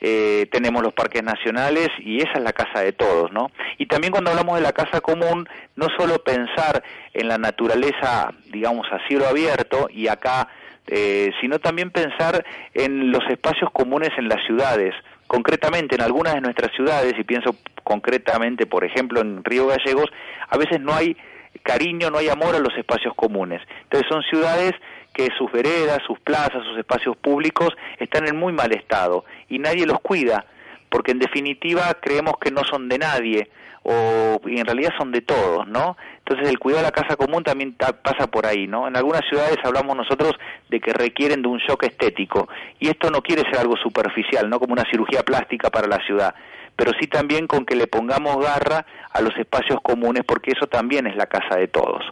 eh, tenemos los parques nacionales y esa es la casa de todos, ¿no? Y también cuando hablamos de la casa común, no solo pensar en la naturaleza, digamos, a cielo abierto y acá, eh, sino también pensar en los espacios comunes en las ciudades. Concretamente, en algunas de nuestras ciudades, y pienso concretamente, por ejemplo, en Río Gallegos, a veces no hay cariño, no hay amor a los espacios comunes. Entonces son ciudades que sus veredas, sus plazas, sus espacios públicos están en muy mal estado y nadie los cuida, porque en definitiva creemos que no son de nadie o y en realidad son de todos, ¿no? Entonces el cuidado de la casa común también pasa por ahí, ¿no? En algunas ciudades hablamos nosotros de que requieren de un shock estético y esto no quiere ser algo superficial, no como una cirugía plástica para la ciudad, pero sí también con que le pongamos garra a los espacios comunes porque eso también es la casa de todos.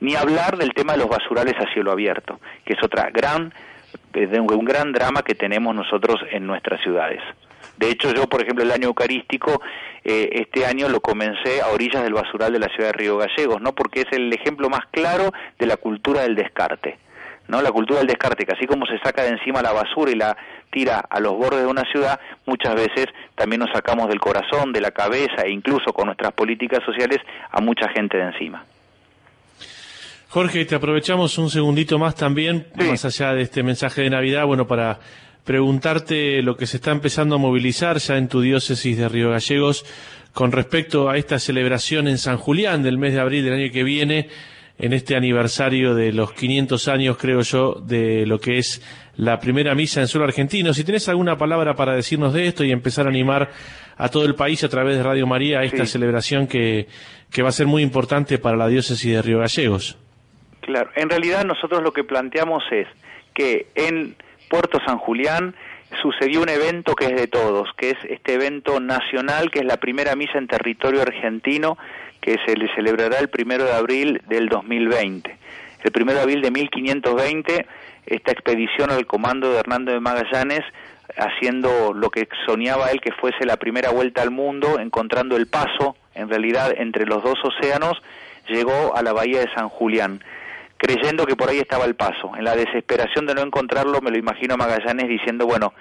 Ni hablar del tema de los basurales a cielo abierto, que es otra gran, un gran drama que tenemos nosotros en nuestras ciudades. De hecho, yo, por ejemplo, el año eucarístico, eh, este año lo comencé a orillas del basural de la ciudad de Río Gallegos, ¿no? Porque es el ejemplo más claro de la cultura del descarte. ¿no? La cultura del descarte, que así como se saca de encima la basura y la tira a los bordes de una ciudad, muchas veces también nos sacamos del corazón, de la cabeza e incluso con nuestras políticas sociales a mucha gente de encima. Jorge, te aprovechamos un segundito más también, más allá de este mensaje de Navidad, bueno, para preguntarte lo que se está empezando a movilizar ya en tu diócesis de Río Gallegos con respecto a esta celebración en San Julián del mes de abril del año que viene, en este aniversario de los 500 años, creo yo, de lo que es la primera misa en suelo argentino. Si tenés alguna palabra para decirnos de esto y empezar a animar a todo el país a través de Radio María a esta celebración que, que va a ser muy importante para la diócesis de Río Gallegos. Claro, en realidad nosotros lo que planteamos es que en Puerto San Julián sucedió un evento que es de todos, que es este evento nacional, que es la primera misa en territorio argentino, que se le celebrará el primero de abril del 2020. El primero de abril de 1520, esta expedición al comando de Hernando de Magallanes, haciendo lo que soñaba él que fuese la primera vuelta al mundo, encontrando el paso, en realidad, entre los dos océanos, llegó a la bahía de San Julián creyendo que por ahí estaba el paso. En la desesperación de no encontrarlo, me lo imagino a Magallanes diciendo, bueno,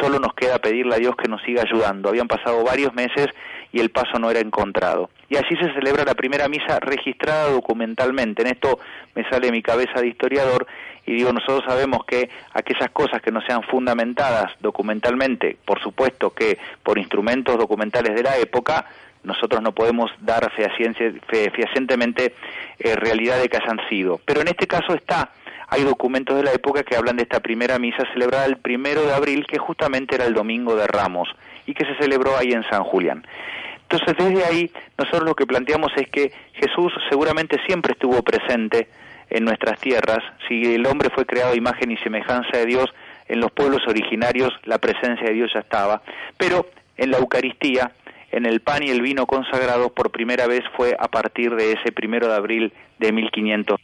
solo nos queda pedirle a Dios que nos siga ayudando. Habían pasado varios meses y el paso no era encontrado. Y así se celebra la primera misa registrada documentalmente. En esto me sale mi cabeza de historiador y digo, nosotros sabemos que aquellas cosas que no sean fundamentadas documentalmente, por supuesto que por instrumentos documentales de la época, nosotros no podemos dar fehacientemente eh, realidad de que hayan sido. Pero en este caso está, hay documentos de la época que hablan de esta primera misa celebrada el primero de abril, que justamente era el domingo de Ramos, y que se celebró ahí en San Julián. Entonces desde ahí nosotros lo que planteamos es que Jesús seguramente siempre estuvo presente en nuestras tierras, si el hombre fue creado a imagen y semejanza de Dios, en los pueblos originarios la presencia de Dios ya estaba, pero en la Eucaristía, en el pan y el vino consagrados por primera vez fue a partir de ese primero de abril de 1500.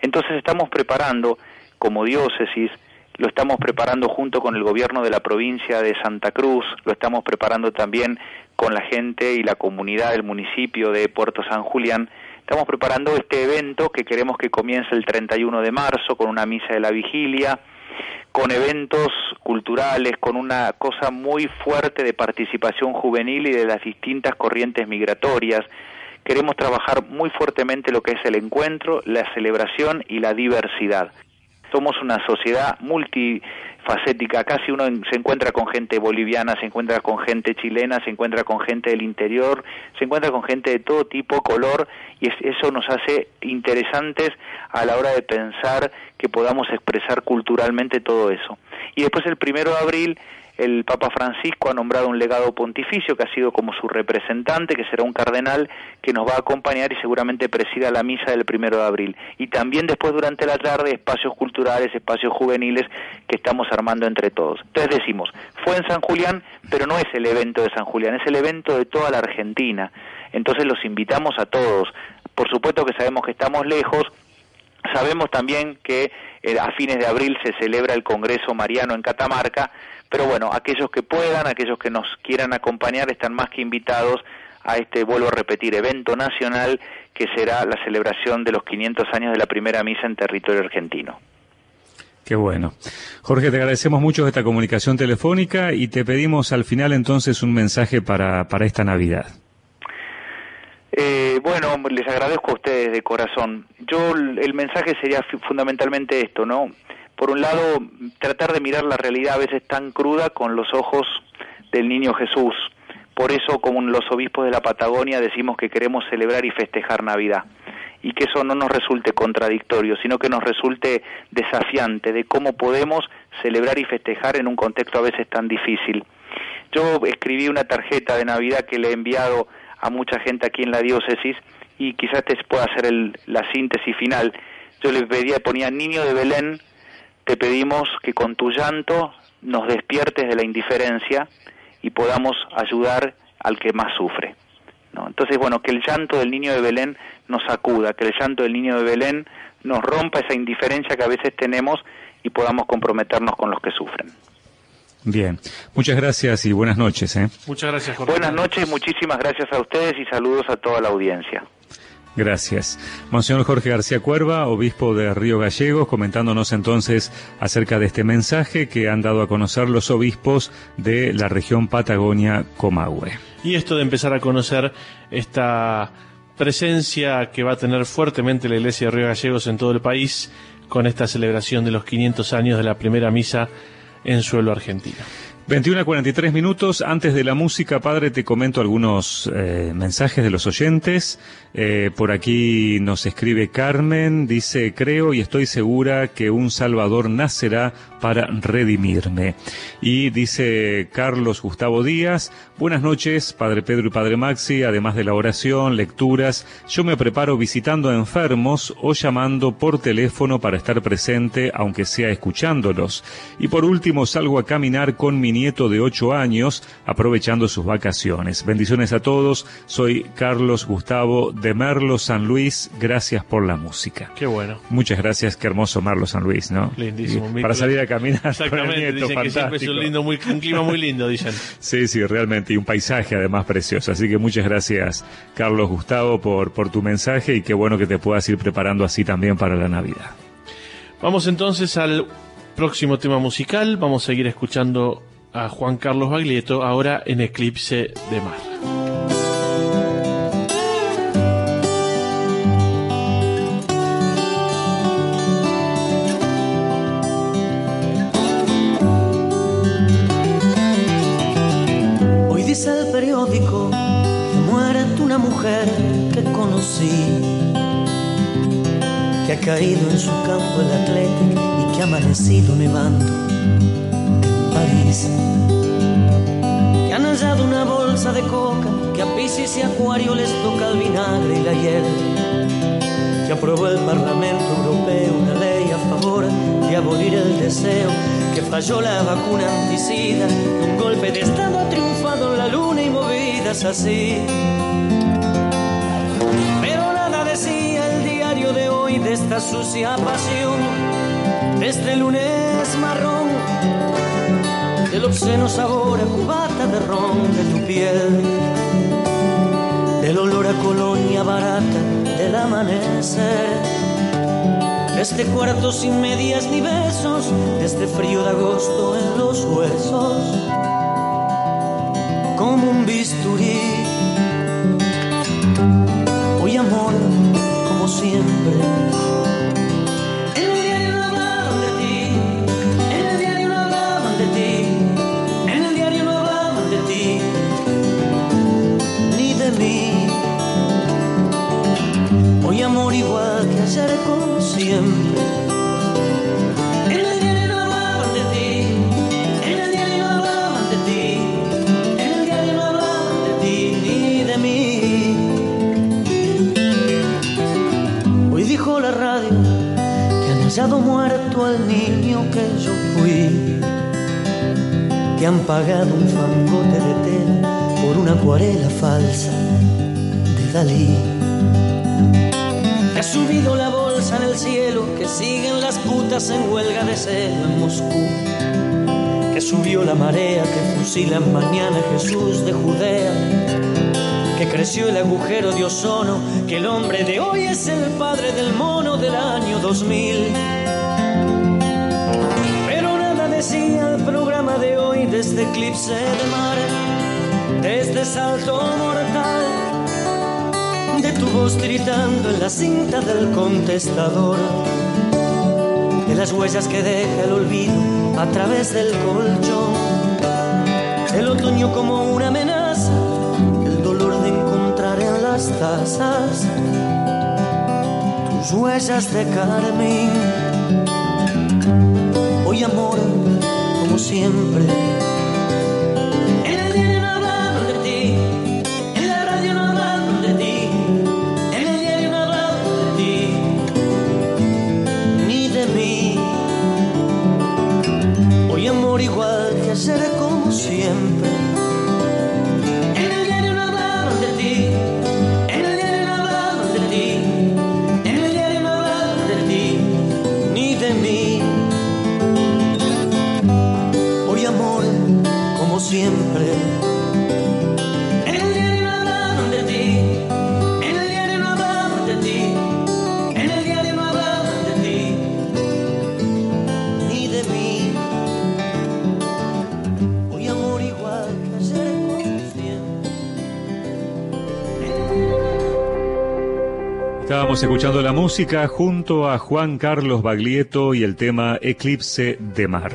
Entonces estamos preparando como diócesis, lo estamos preparando junto con el gobierno de la provincia de Santa Cruz, lo estamos preparando también con la gente y la comunidad del municipio de Puerto San Julián, Estamos preparando este evento que queremos que comience el 31 de marzo con una misa de la vigilia, con eventos culturales, con una cosa muy fuerte de participación juvenil y de las distintas corrientes migratorias. Queremos trabajar muy fuertemente lo que es el encuentro, la celebración y la diversidad. Somos una sociedad multi facética. Casi uno se encuentra con gente boliviana, se encuentra con gente chilena, se encuentra con gente del interior, se encuentra con gente de todo tipo, color, y eso nos hace interesantes a la hora de pensar que podamos expresar culturalmente todo eso. Y después el primero de abril el Papa Francisco ha nombrado un legado pontificio que ha sido como su representante, que será un cardenal que nos va a acompañar y seguramente presida la misa del primero de abril. Y también después durante la tarde espacios culturales, espacios juveniles que estamos armando entre todos. Entonces decimos, fue en San Julián, pero no es el evento de San Julián, es el evento de toda la Argentina. Entonces los invitamos a todos. Por supuesto que sabemos que estamos lejos, Sabemos también que eh, a fines de abril se celebra el Congreso Mariano en Catamarca, pero bueno, aquellos que puedan, aquellos que nos quieran acompañar, están más que invitados a este, vuelvo a repetir, evento nacional que será la celebración de los 500 años de la primera misa en territorio argentino. Qué bueno. Jorge, te agradecemos mucho esta comunicación telefónica y te pedimos al final entonces un mensaje para, para esta Navidad. Eh, bueno, les agradezco a ustedes de corazón. Yo el mensaje sería fundamentalmente esto, ¿no? Por un lado, tratar de mirar la realidad a veces tan cruda con los ojos del niño Jesús. Por eso, como los obispos de la Patagonia, decimos que queremos celebrar y festejar Navidad. Y que eso no nos resulte contradictorio, sino que nos resulte desafiante de cómo podemos celebrar y festejar en un contexto a veces tan difícil. Yo escribí una tarjeta de Navidad que le he enviado a mucha gente aquí en la diócesis y quizás te pueda hacer la síntesis final. Yo le pedía, ponía, niño de Belén, te pedimos que con tu llanto nos despiertes de la indiferencia y podamos ayudar al que más sufre. ¿no? Entonces, bueno, que el llanto del niño de Belén nos sacuda, que el llanto del niño de Belén nos rompa esa indiferencia que a veces tenemos y podamos comprometernos con los que sufren. Bien, muchas gracias y buenas noches. ¿eh? Muchas gracias, Jorge. Buenas noches, muchísimas gracias a ustedes y saludos a toda la audiencia. Gracias. Monseñor Jorge García Cuerva, obispo de Río Gallegos, comentándonos entonces acerca de este mensaje que han dado a conocer los obispos de la región Patagonia-Comahue. Y esto de empezar a conocer esta presencia que va a tener fuertemente la Iglesia de Río Gallegos en todo el país con esta celebración de los 500 años de la primera misa en suelo argentino. 21 a 43 minutos. Antes de la música, padre, te comento algunos eh, mensajes de los oyentes. Eh, por aquí nos escribe Carmen, dice, creo y estoy segura que un Salvador nacerá para redimirme. Y dice Carlos Gustavo Díaz, buenas noches, Padre Pedro y Padre Maxi, además de la oración, lecturas, yo me preparo visitando a enfermos o llamando por teléfono para estar presente, aunque sea escuchándolos. Y por último, salgo a caminar con mi nieto de 8 años, aprovechando sus vacaciones. Bendiciones a todos, soy Carlos Gustavo de Merlo San Luis, gracias por la música. Qué bueno. Muchas gracias, qué hermoso Merlo San Luis, ¿no? Lindísimo. para salir a caminar. Exactamente, dicen que siempre es un, lindo, muy, un clima muy lindo, dicen. sí, sí, realmente, y un paisaje además precioso. Así que muchas gracias, Carlos Gustavo, por, por tu mensaje y qué bueno que te puedas ir preparando así también para la Navidad. Vamos entonces al próximo tema musical. Vamos a seguir escuchando a Juan Carlos Baglietto ahora en Eclipse de Mar. Hoy dice el periódico que conocí, que ha caído en su campo el atleta y que ha amanecido nevando. Que han hallado una bolsa de coca, que a Piscis y Acuario les toca el vinagre y la hiel. Que aprobó el Parlamento Europeo una ley a favor de abolir el deseo. Que falló la vacuna anticida, que un golpe de Estado ha triunfado en la luna y movidas así. Pero nada decía el diario de hoy de esta sucia pasión, de este lunes marrón, del obsceno sabor a cubata de ron de tu piel, del olor a colonia barata del amanecer. Este cuarto sin medias ni besos, de este frío de agosto en los huesos, como un bisturí Hoy amor, como siempre. Siempre. En el diario no hablaban de ti, en el diario no hablaban de ti, en el diario no hablaban de ti, ni de mí. Hoy dijo la radio que han hallado muerto al niño que yo fui, que han pagado un fangote de tela por una acuarela falsa de Dalí. Que ha subido la en el cielo, que siguen las putas en huelga de celo en Moscú. Que subió la marea, que fusilan mañana Jesús de Judea que creció el agujero de ozono, que el hombre de hoy es el padre del mono del año 2000. Pero nada decía el programa de hoy de este eclipse de mar, de este salto mortal, tu voz gritando en la cinta del contestador, de las huellas que deja el olvido a través del colchón, el otoño como una amenaza el dolor de encontrar en las tazas tus huellas de carmín. Hoy amor, como siempre. Estábamos escuchando la música junto a Juan Carlos Baglietto y el tema Eclipse de Mar.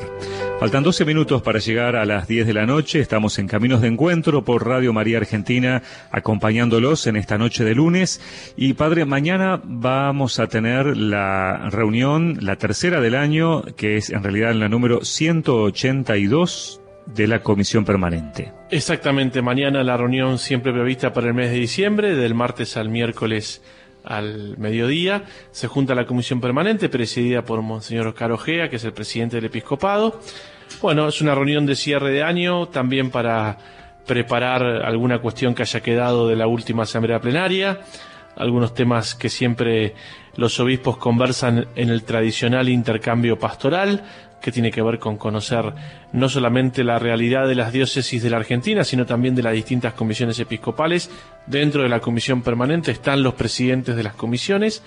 Faltan 12 minutos para llegar a las 10 de la noche. Estamos en Caminos de Encuentro por Radio María Argentina, acompañándolos en esta noche de lunes. Y padre, mañana vamos a tener la reunión, la tercera del año, que es en realidad la número 182 de la Comisión Permanente. Exactamente, mañana la reunión siempre prevista para el mes de diciembre, del martes al miércoles al mediodía, se junta la comisión permanente presidida por Monseñor Oscar Ojea, que es el presidente del episcopado. Bueno, es una reunión de cierre de año, también para preparar alguna cuestión que haya quedado de la última asamblea plenaria, algunos temas que siempre los obispos conversan en el tradicional intercambio pastoral, que tiene que ver con conocer no solamente la realidad de las diócesis de la Argentina, sino también de las distintas comisiones episcopales. Dentro de la comisión permanente están los presidentes de las comisiones.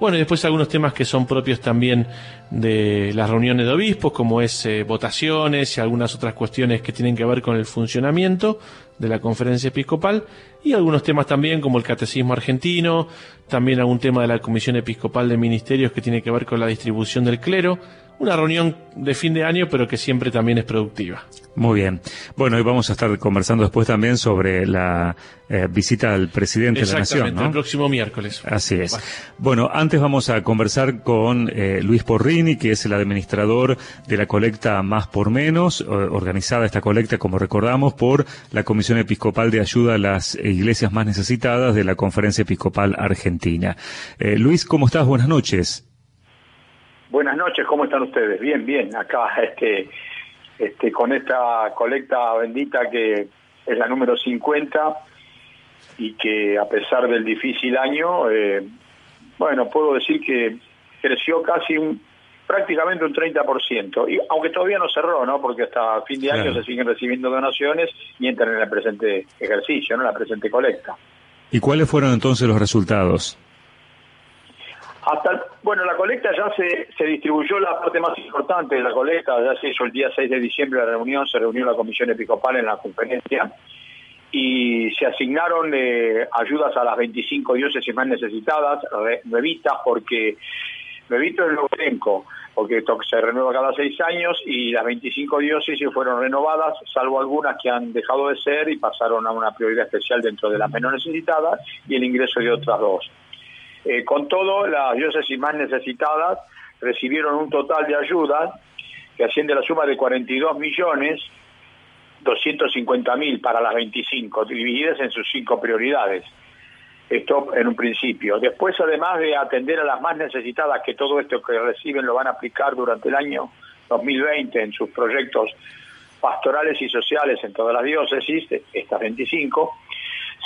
Bueno, y después algunos temas que son propios también de las reuniones de obispos, como es eh, votaciones y algunas otras cuestiones que tienen que ver con el funcionamiento de la conferencia episcopal y algunos temas también como el catecismo argentino, también algún tema de la Comisión Episcopal de Ministerios que tiene que ver con la distribución del clero, una reunión de fin de año pero que siempre también es productiva. Muy bien. Bueno, hoy vamos a estar conversando después también sobre la eh, visita al presidente de la Nación, ¿no? el próximo miércoles. Así es. Bueno, antes vamos a conversar con eh, Luis Porrini, que es el administrador de la colecta Más por Menos, organizada esta colecta, como recordamos, por la Comisión Episcopal de Ayuda a las Iglesias Más Necesitadas de la Conferencia Episcopal Argentina. Eh, Luis, ¿cómo estás? Buenas noches. Buenas noches, ¿cómo están ustedes? Bien, bien, acá este, este, con esta colecta bendita que es la número 50 y que a pesar del difícil año, eh, bueno, puedo decir que creció casi un prácticamente un 30%, y aunque todavía no cerró, ¿no? Porque hasta fin de año se siguen recibiendo donaciones y entran en el presente ejercicio, ¿no? La presente colecta. ¿Y cuáles fueron entonces los resultados? Hasta, bueno, la colecta ya se, se distribuyó la parte más importante de la colecta, ya se hizo el día 6 de diciembre la reunión, se reunió la Comisión Episcopal en la conferencia y se asignaron eh, ayudas a las 25 diócesis más necesitadas, nuevitas, porque nuevito es lo elenco, porque esto se renueva cada seis años y las 25 diócesis fueron renovadas, salvo algunas que han dejado de ser y pasaron a una prioridad especial dentro de las menos necesitadas y el ingreso de otras dos. Eh, con todo, las diócesis más necesitadas recibieron un total de ayudas que asciende a la suma de 42 millones 250 mil para las 25, divididas en sus cinco prioridades. Esto en un principio. Después, además de atender a las más necesitadas, que todo esto que reciben lo van a aplicar durante el año 2020 en sus proyectos pastorales y sociales en todas las diócesis, estas 25,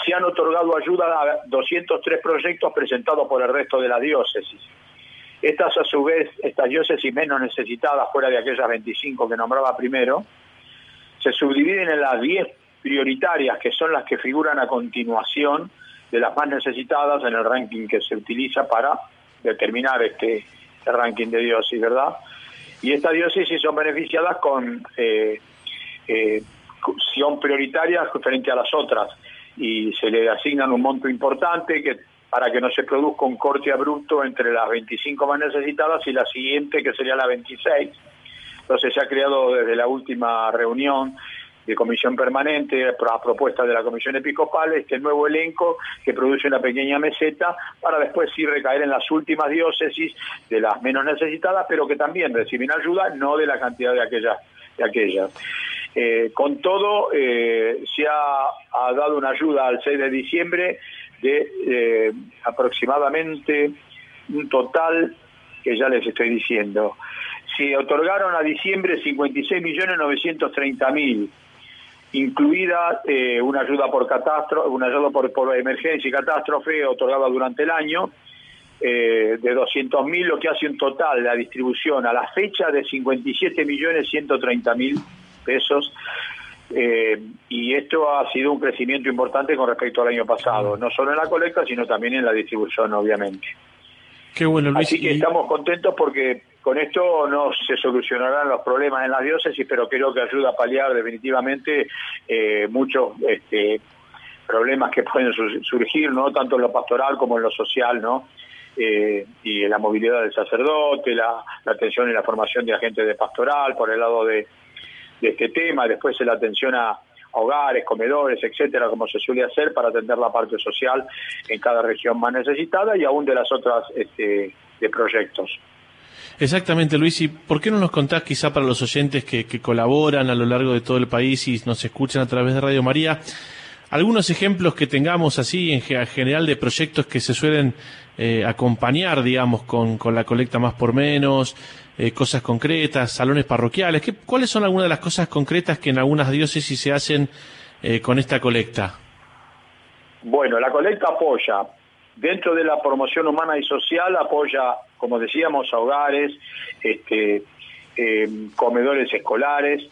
se han otorgado ayuda a 203 proyectos presentados por el resto de las diócesis. Estas, a su vez, estas diócesis menos necesitadas, fuera de aquellas 25 que nombraba primero, se subdividen en las 10 prioritarias, que son las que figuran a continuación de las más necesitadas en el ranking que se utiliza para determinar este, ranking de diócesis, ¿verdad? Y estas diócesis son beneficiadas con eh, eh, son prioritarias frente a las otras y se le asignan un monto importante que para que no se produzca un corte abrupto entre las 25 más necesitadas y la siguiente, que sería la 26. Entonces se ha creado desde la última reunión de comisión permanente a propuesta de la comisión episcopal este nuevo elenco que produce una pequeña meseta para después sí recaer en las últimas diócesis de las menos necesitadas pero que también reciben ayuda no de la cantidad de aquellas de aquellas eh, con todo, eh, se ha, dado una ayuda al 6 de diciembre de eh, aproximadamente un total que ya les estoy diciendo. Se otorgaron a diciembre 56.930.000, incluida una ayuda por catástrofe, una ayuda por, por emergencia y catástrofe otorgada durante el año, de 200.000, lo que hace un total la distribución a la fecha de 57.130.000 pesos. Eh, y esto ha sido un crecimiento importante con respecto al año pasado, no solo en la colecta, sino también en la distribución, obviamente. Qué bueno, Luis. Así que estamos contentos porque con esto no se solucionarán los problemas en las diócesis, pero creo que ayuda a paliar definitivamente eh, muchos este, problemas que pueden surgir, no tanto en lo pastoral como en lo social, ¿no? Eh, y en la movilidad del sacerdote, la, la atención y la formación de agentes de pastoral, por el lado de, de este tema, después la atención a hogares, comedores, etcétera, como se suele hacer para atender la parte social en cada región más necesitada y aún de las otras este, de proyectos. Exactamente, Luis. ¿Y por qué no nos contás, quizá para los oyentes que, que colaboran a lo largo de todo el país y nos escuchan a través de Radio María, algunos ejemplos que tengamos así en general de proyectos que se suelen eh, acompañar, digamos, con, con, la colecta más por menos, eh, cosas concretas, salones parroquiales. ¿Qué, ¿Cuáles son algunas de las cosas concretas que en algunas diócesis se hacen eh, con esta colecta? Bueno, la colecta apoya, dentro de la promoción humana y social, apoya, como decíamos, hogares, este, comedores escolares,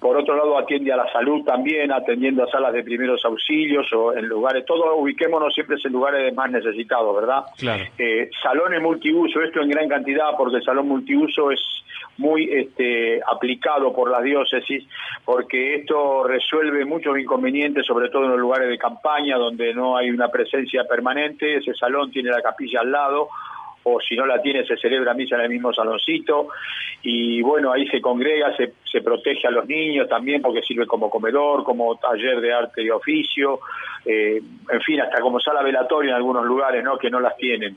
por otro lado, atiende a la salud también, atendiendo a salas de primeros auxilios o en lugares, todo ubiquémonos siempre en lugares más necesitados, ¿verdad? Claro. Eh, salones multiuso, esto en gran cantidad, porque el salón multiuso es muy este, aplicado por las diócesis, porque esto resuelve muchos inconvenientes, sobre todo en los lugares de campaña, donde no hay una presencia permanente, ese salón tiene la capilla al lado, o si no la tiene se celebra misa en el mismo saloncito. Y bueno ahí se congrega se, se protege a los niños también porque sirve como comedor como taller de arte y oficio eh, en fin hasta como sala velatoria en algunos lugares no que no las tienen.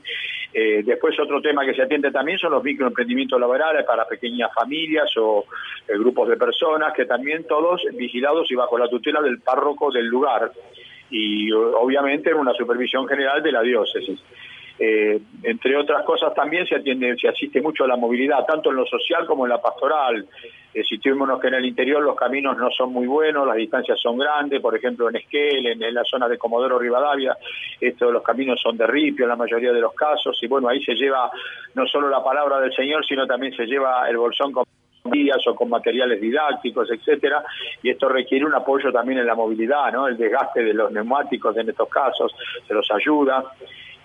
Eh, después otro tema que se atiende también son los microemprendimientos laborales para pequeñas familias o eh, grupos de personas que también todos vigilados y bajo la tutela del párroco del lugar. Y obviamente en una supervisión general de la diócesis eh, entre otras cosas también se atiende, se asiste mucho a la movilidad, tanto en lo social como en la pastoral. Eh, que en el interior los caminos no son muy buenos, las distancias son grandes, por ejemplo en Esquel, en, la zona de Comodoro Rivadavia, estos los caminos son de ripio en la mayoría de los casos, y bueno, ahí se lleva no solo la palabra del Señor, sino también se lleva el bolsón con días o con materiales didácticos, etcétera, y esto requiere un apoyo también en la movilidad, ¿no? El desgaste de los neumáticos en estos casos se los ayuda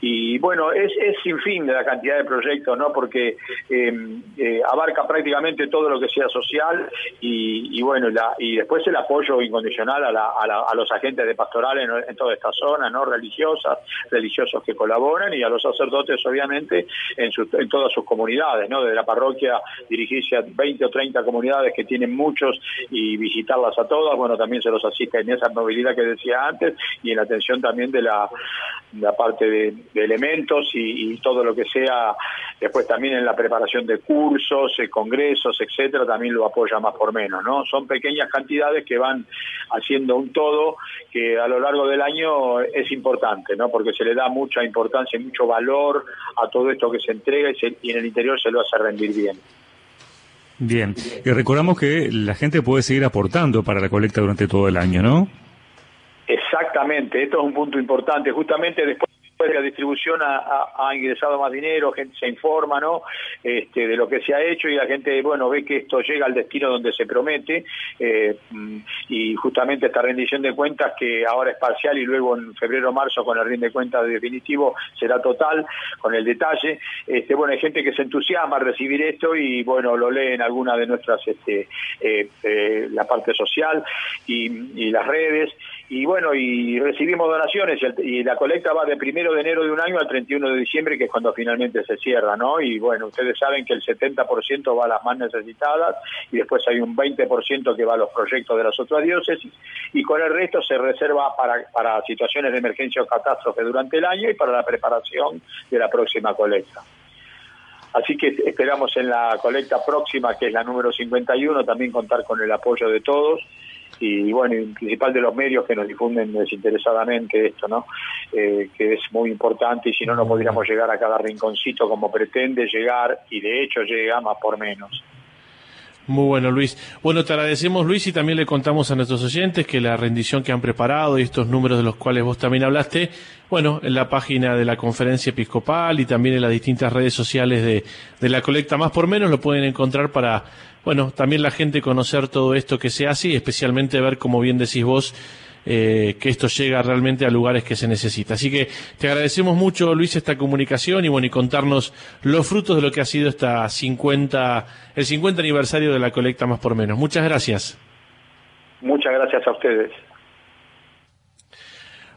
y bueno, es, es sin fin de la cantidad de proyectos, ¿no? Porque eh, eh, abarca prácticamente todo lo que sea social y, y bueno, la, y después el apoyo incondicional a, la, a, la, los agentes de pastoral en, en, toda esta zona, ¿no? Religiosas, religiosos que colaboran y a los sacerdotes, obviamente, en, su, en todas sus comunidades, ¿no? De la parroquia dirigirse a 20 o 30 comunidades que tienen muchos y visitarlas a todas, bueno, también se los asiste en esa movilidad que decía antes y en la atención también de la, la parte de de elementos y, y, todo lo que sea, después también en la preparación de cursos, eh, congresos, etcétera, también lo apoya más por menos, ¿no? Son pequeñas cantidades que van haciendo un todo que a lo largo del año es importante, ¿no? Porque se le da mucha importancia y mucho valor a todo esto que se entrega y, se, y en el interior se lo hace rendir bien. Bien, y recordamos que la gente puede seguir aportando para la colecta durante todo el año, ¿no? Exactamente, esto es un punto importante. Justamente después de la distribución ha, ingresado más dinero, gente se informa ¿no? este, de lo que se ha hecho y la gente bueno ve que esto llega al destino donde se promete eh, y justamente esta rendición de cuentas que ahora es parcial y luego en febrero marzo con el rinde de cuentas definitivo será total con el detalle este, bueno hay gente que se entusiasma a recibir esto y bueno lo lee en alguna de nuestras este, eh, eh, la parte social y las redes y bueno, y recibimos donaciones y la colecta va de primero de enero de un año al 31 de diciembre, que es cuando finalmente se cierra, ¿no? Y bueno, ustedes saben que el 70% va a las más necesitadas y después hay un 20% que va a los proyectos de las otras diócesis y con el resto se reserva para, para situaciones de emergencia o catástrofe durante el año y para la preparación de la próxima colecta. Así que esperamos en la colecta próxima, que es la número 51, también contar con el apoyo de todos y bueno, y principal de los medios que nos difunden desinteresadamente esto, ¿no? Eh, que es muy importante y si no, no podríamos llegar a cada rinconcito como pretende llegar y de hecho llega más por menos. Muy bueno, Luis. Bueno, te agradecemos, Luis, y también le contamos a nuestros oyentes que la rendición que han preparado y estos números de los cuales vos también hablaste, bueno, en la página de la conferencia episcopal y también en las distintas redes sociales de, la colecta más por menos lo pueden encontrar para, bueno, también la gente conocer todo esto que se hace y especialmente ver, como bien decís vos, eh, que esto llega realmente a lugares que se necesita. Así que te agradecemos mucho, Luis, esta comunicación y bueno, y contarnos los frutos de lo que ha sido esta 50, el 50 aniversario de la colecta más por menos. Muchas gracias. Muchas gracias a ustedes.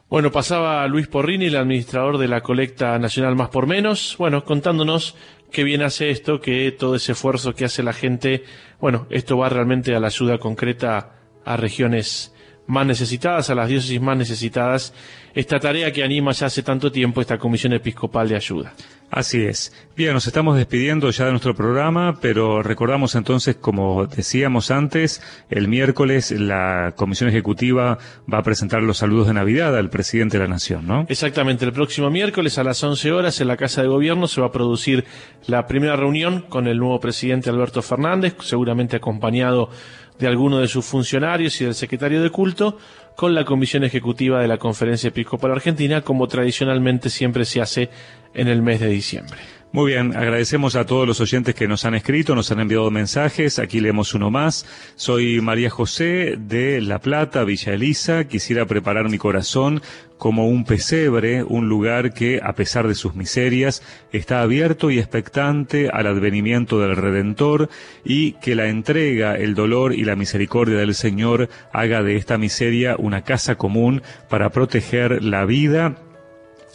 Bueno, pasaba Luis Porrini, el administrador de la colecta nacional más por menos, bueno, contándonos qué bien hace esto, que todo ese esfuerzo que hace la gente, bueno, esto va realmente a la ayuda concreta a regiones más necesitadas, a las diócesis más necesitadas, esta tarea que anima ya hace tanto tiempo esta Comisión Episcopal de Ayuda. Así es. Bien, nos estamos despidiendo ya de nuestro programa, pero recordamos entonces, como decíamos antes, el miércoles la Comisión Ejecutiva va a presentar los saludos de Navidad al presidente de la Nación, ¿no? Exactamente, el próximo miércoles a las 11 horas en la Casa de Gobierno se va a producir la primera reunión con el nuevo presidente Alberto Fernández, seguramente acompañado de alguno de sus funcionarios y del secretario de culto con la comisión ejecutiva de la Conferencia Episcopal Argentina, como tradicionalmente siempre se hace en el mes de diciembre. Muy bien, agradecemos a todos los oyentes que nos han escrito, nos han enviado mensajes. Aquí leemos uno más. Soy María José de La Plata, Villa Elisa. Quisiera preparar mi corazón como un pesebre, un lugar que, a pesar de sus miserias, está abierto y expectante al advenimiento del Redentor y que la entrega, el dolor y la misericordia del Señor haga de esta miseria una casa común para proteger la vida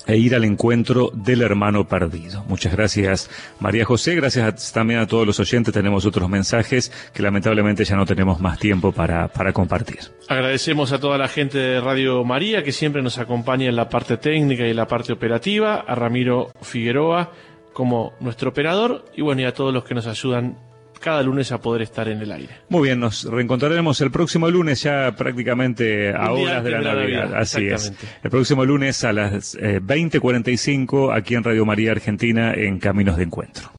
e ir al encuentro del hermano perdido. Muchas gracias María José, gracias también a todos los oyentes, tenemos otros mensajes que lamentablemente ya no tenemos más tiempo para, para compartir. Agradecemos a toda la gente de Radio María que siempre nos acompaña en la parte técnica y en la parte operativa, a Ramiro Figueroa como nuestro operador y bueno, y a todos los que nos ayudan cada lunes a poder estar en el aire. Muy bien, nos reencontraremos el próximo lunes ya prácticamente a horas de la Navidad. Así es. El próximo lunes a las eh, 20.45 aquí en Radio María Argentina en Caminos de Encuentro.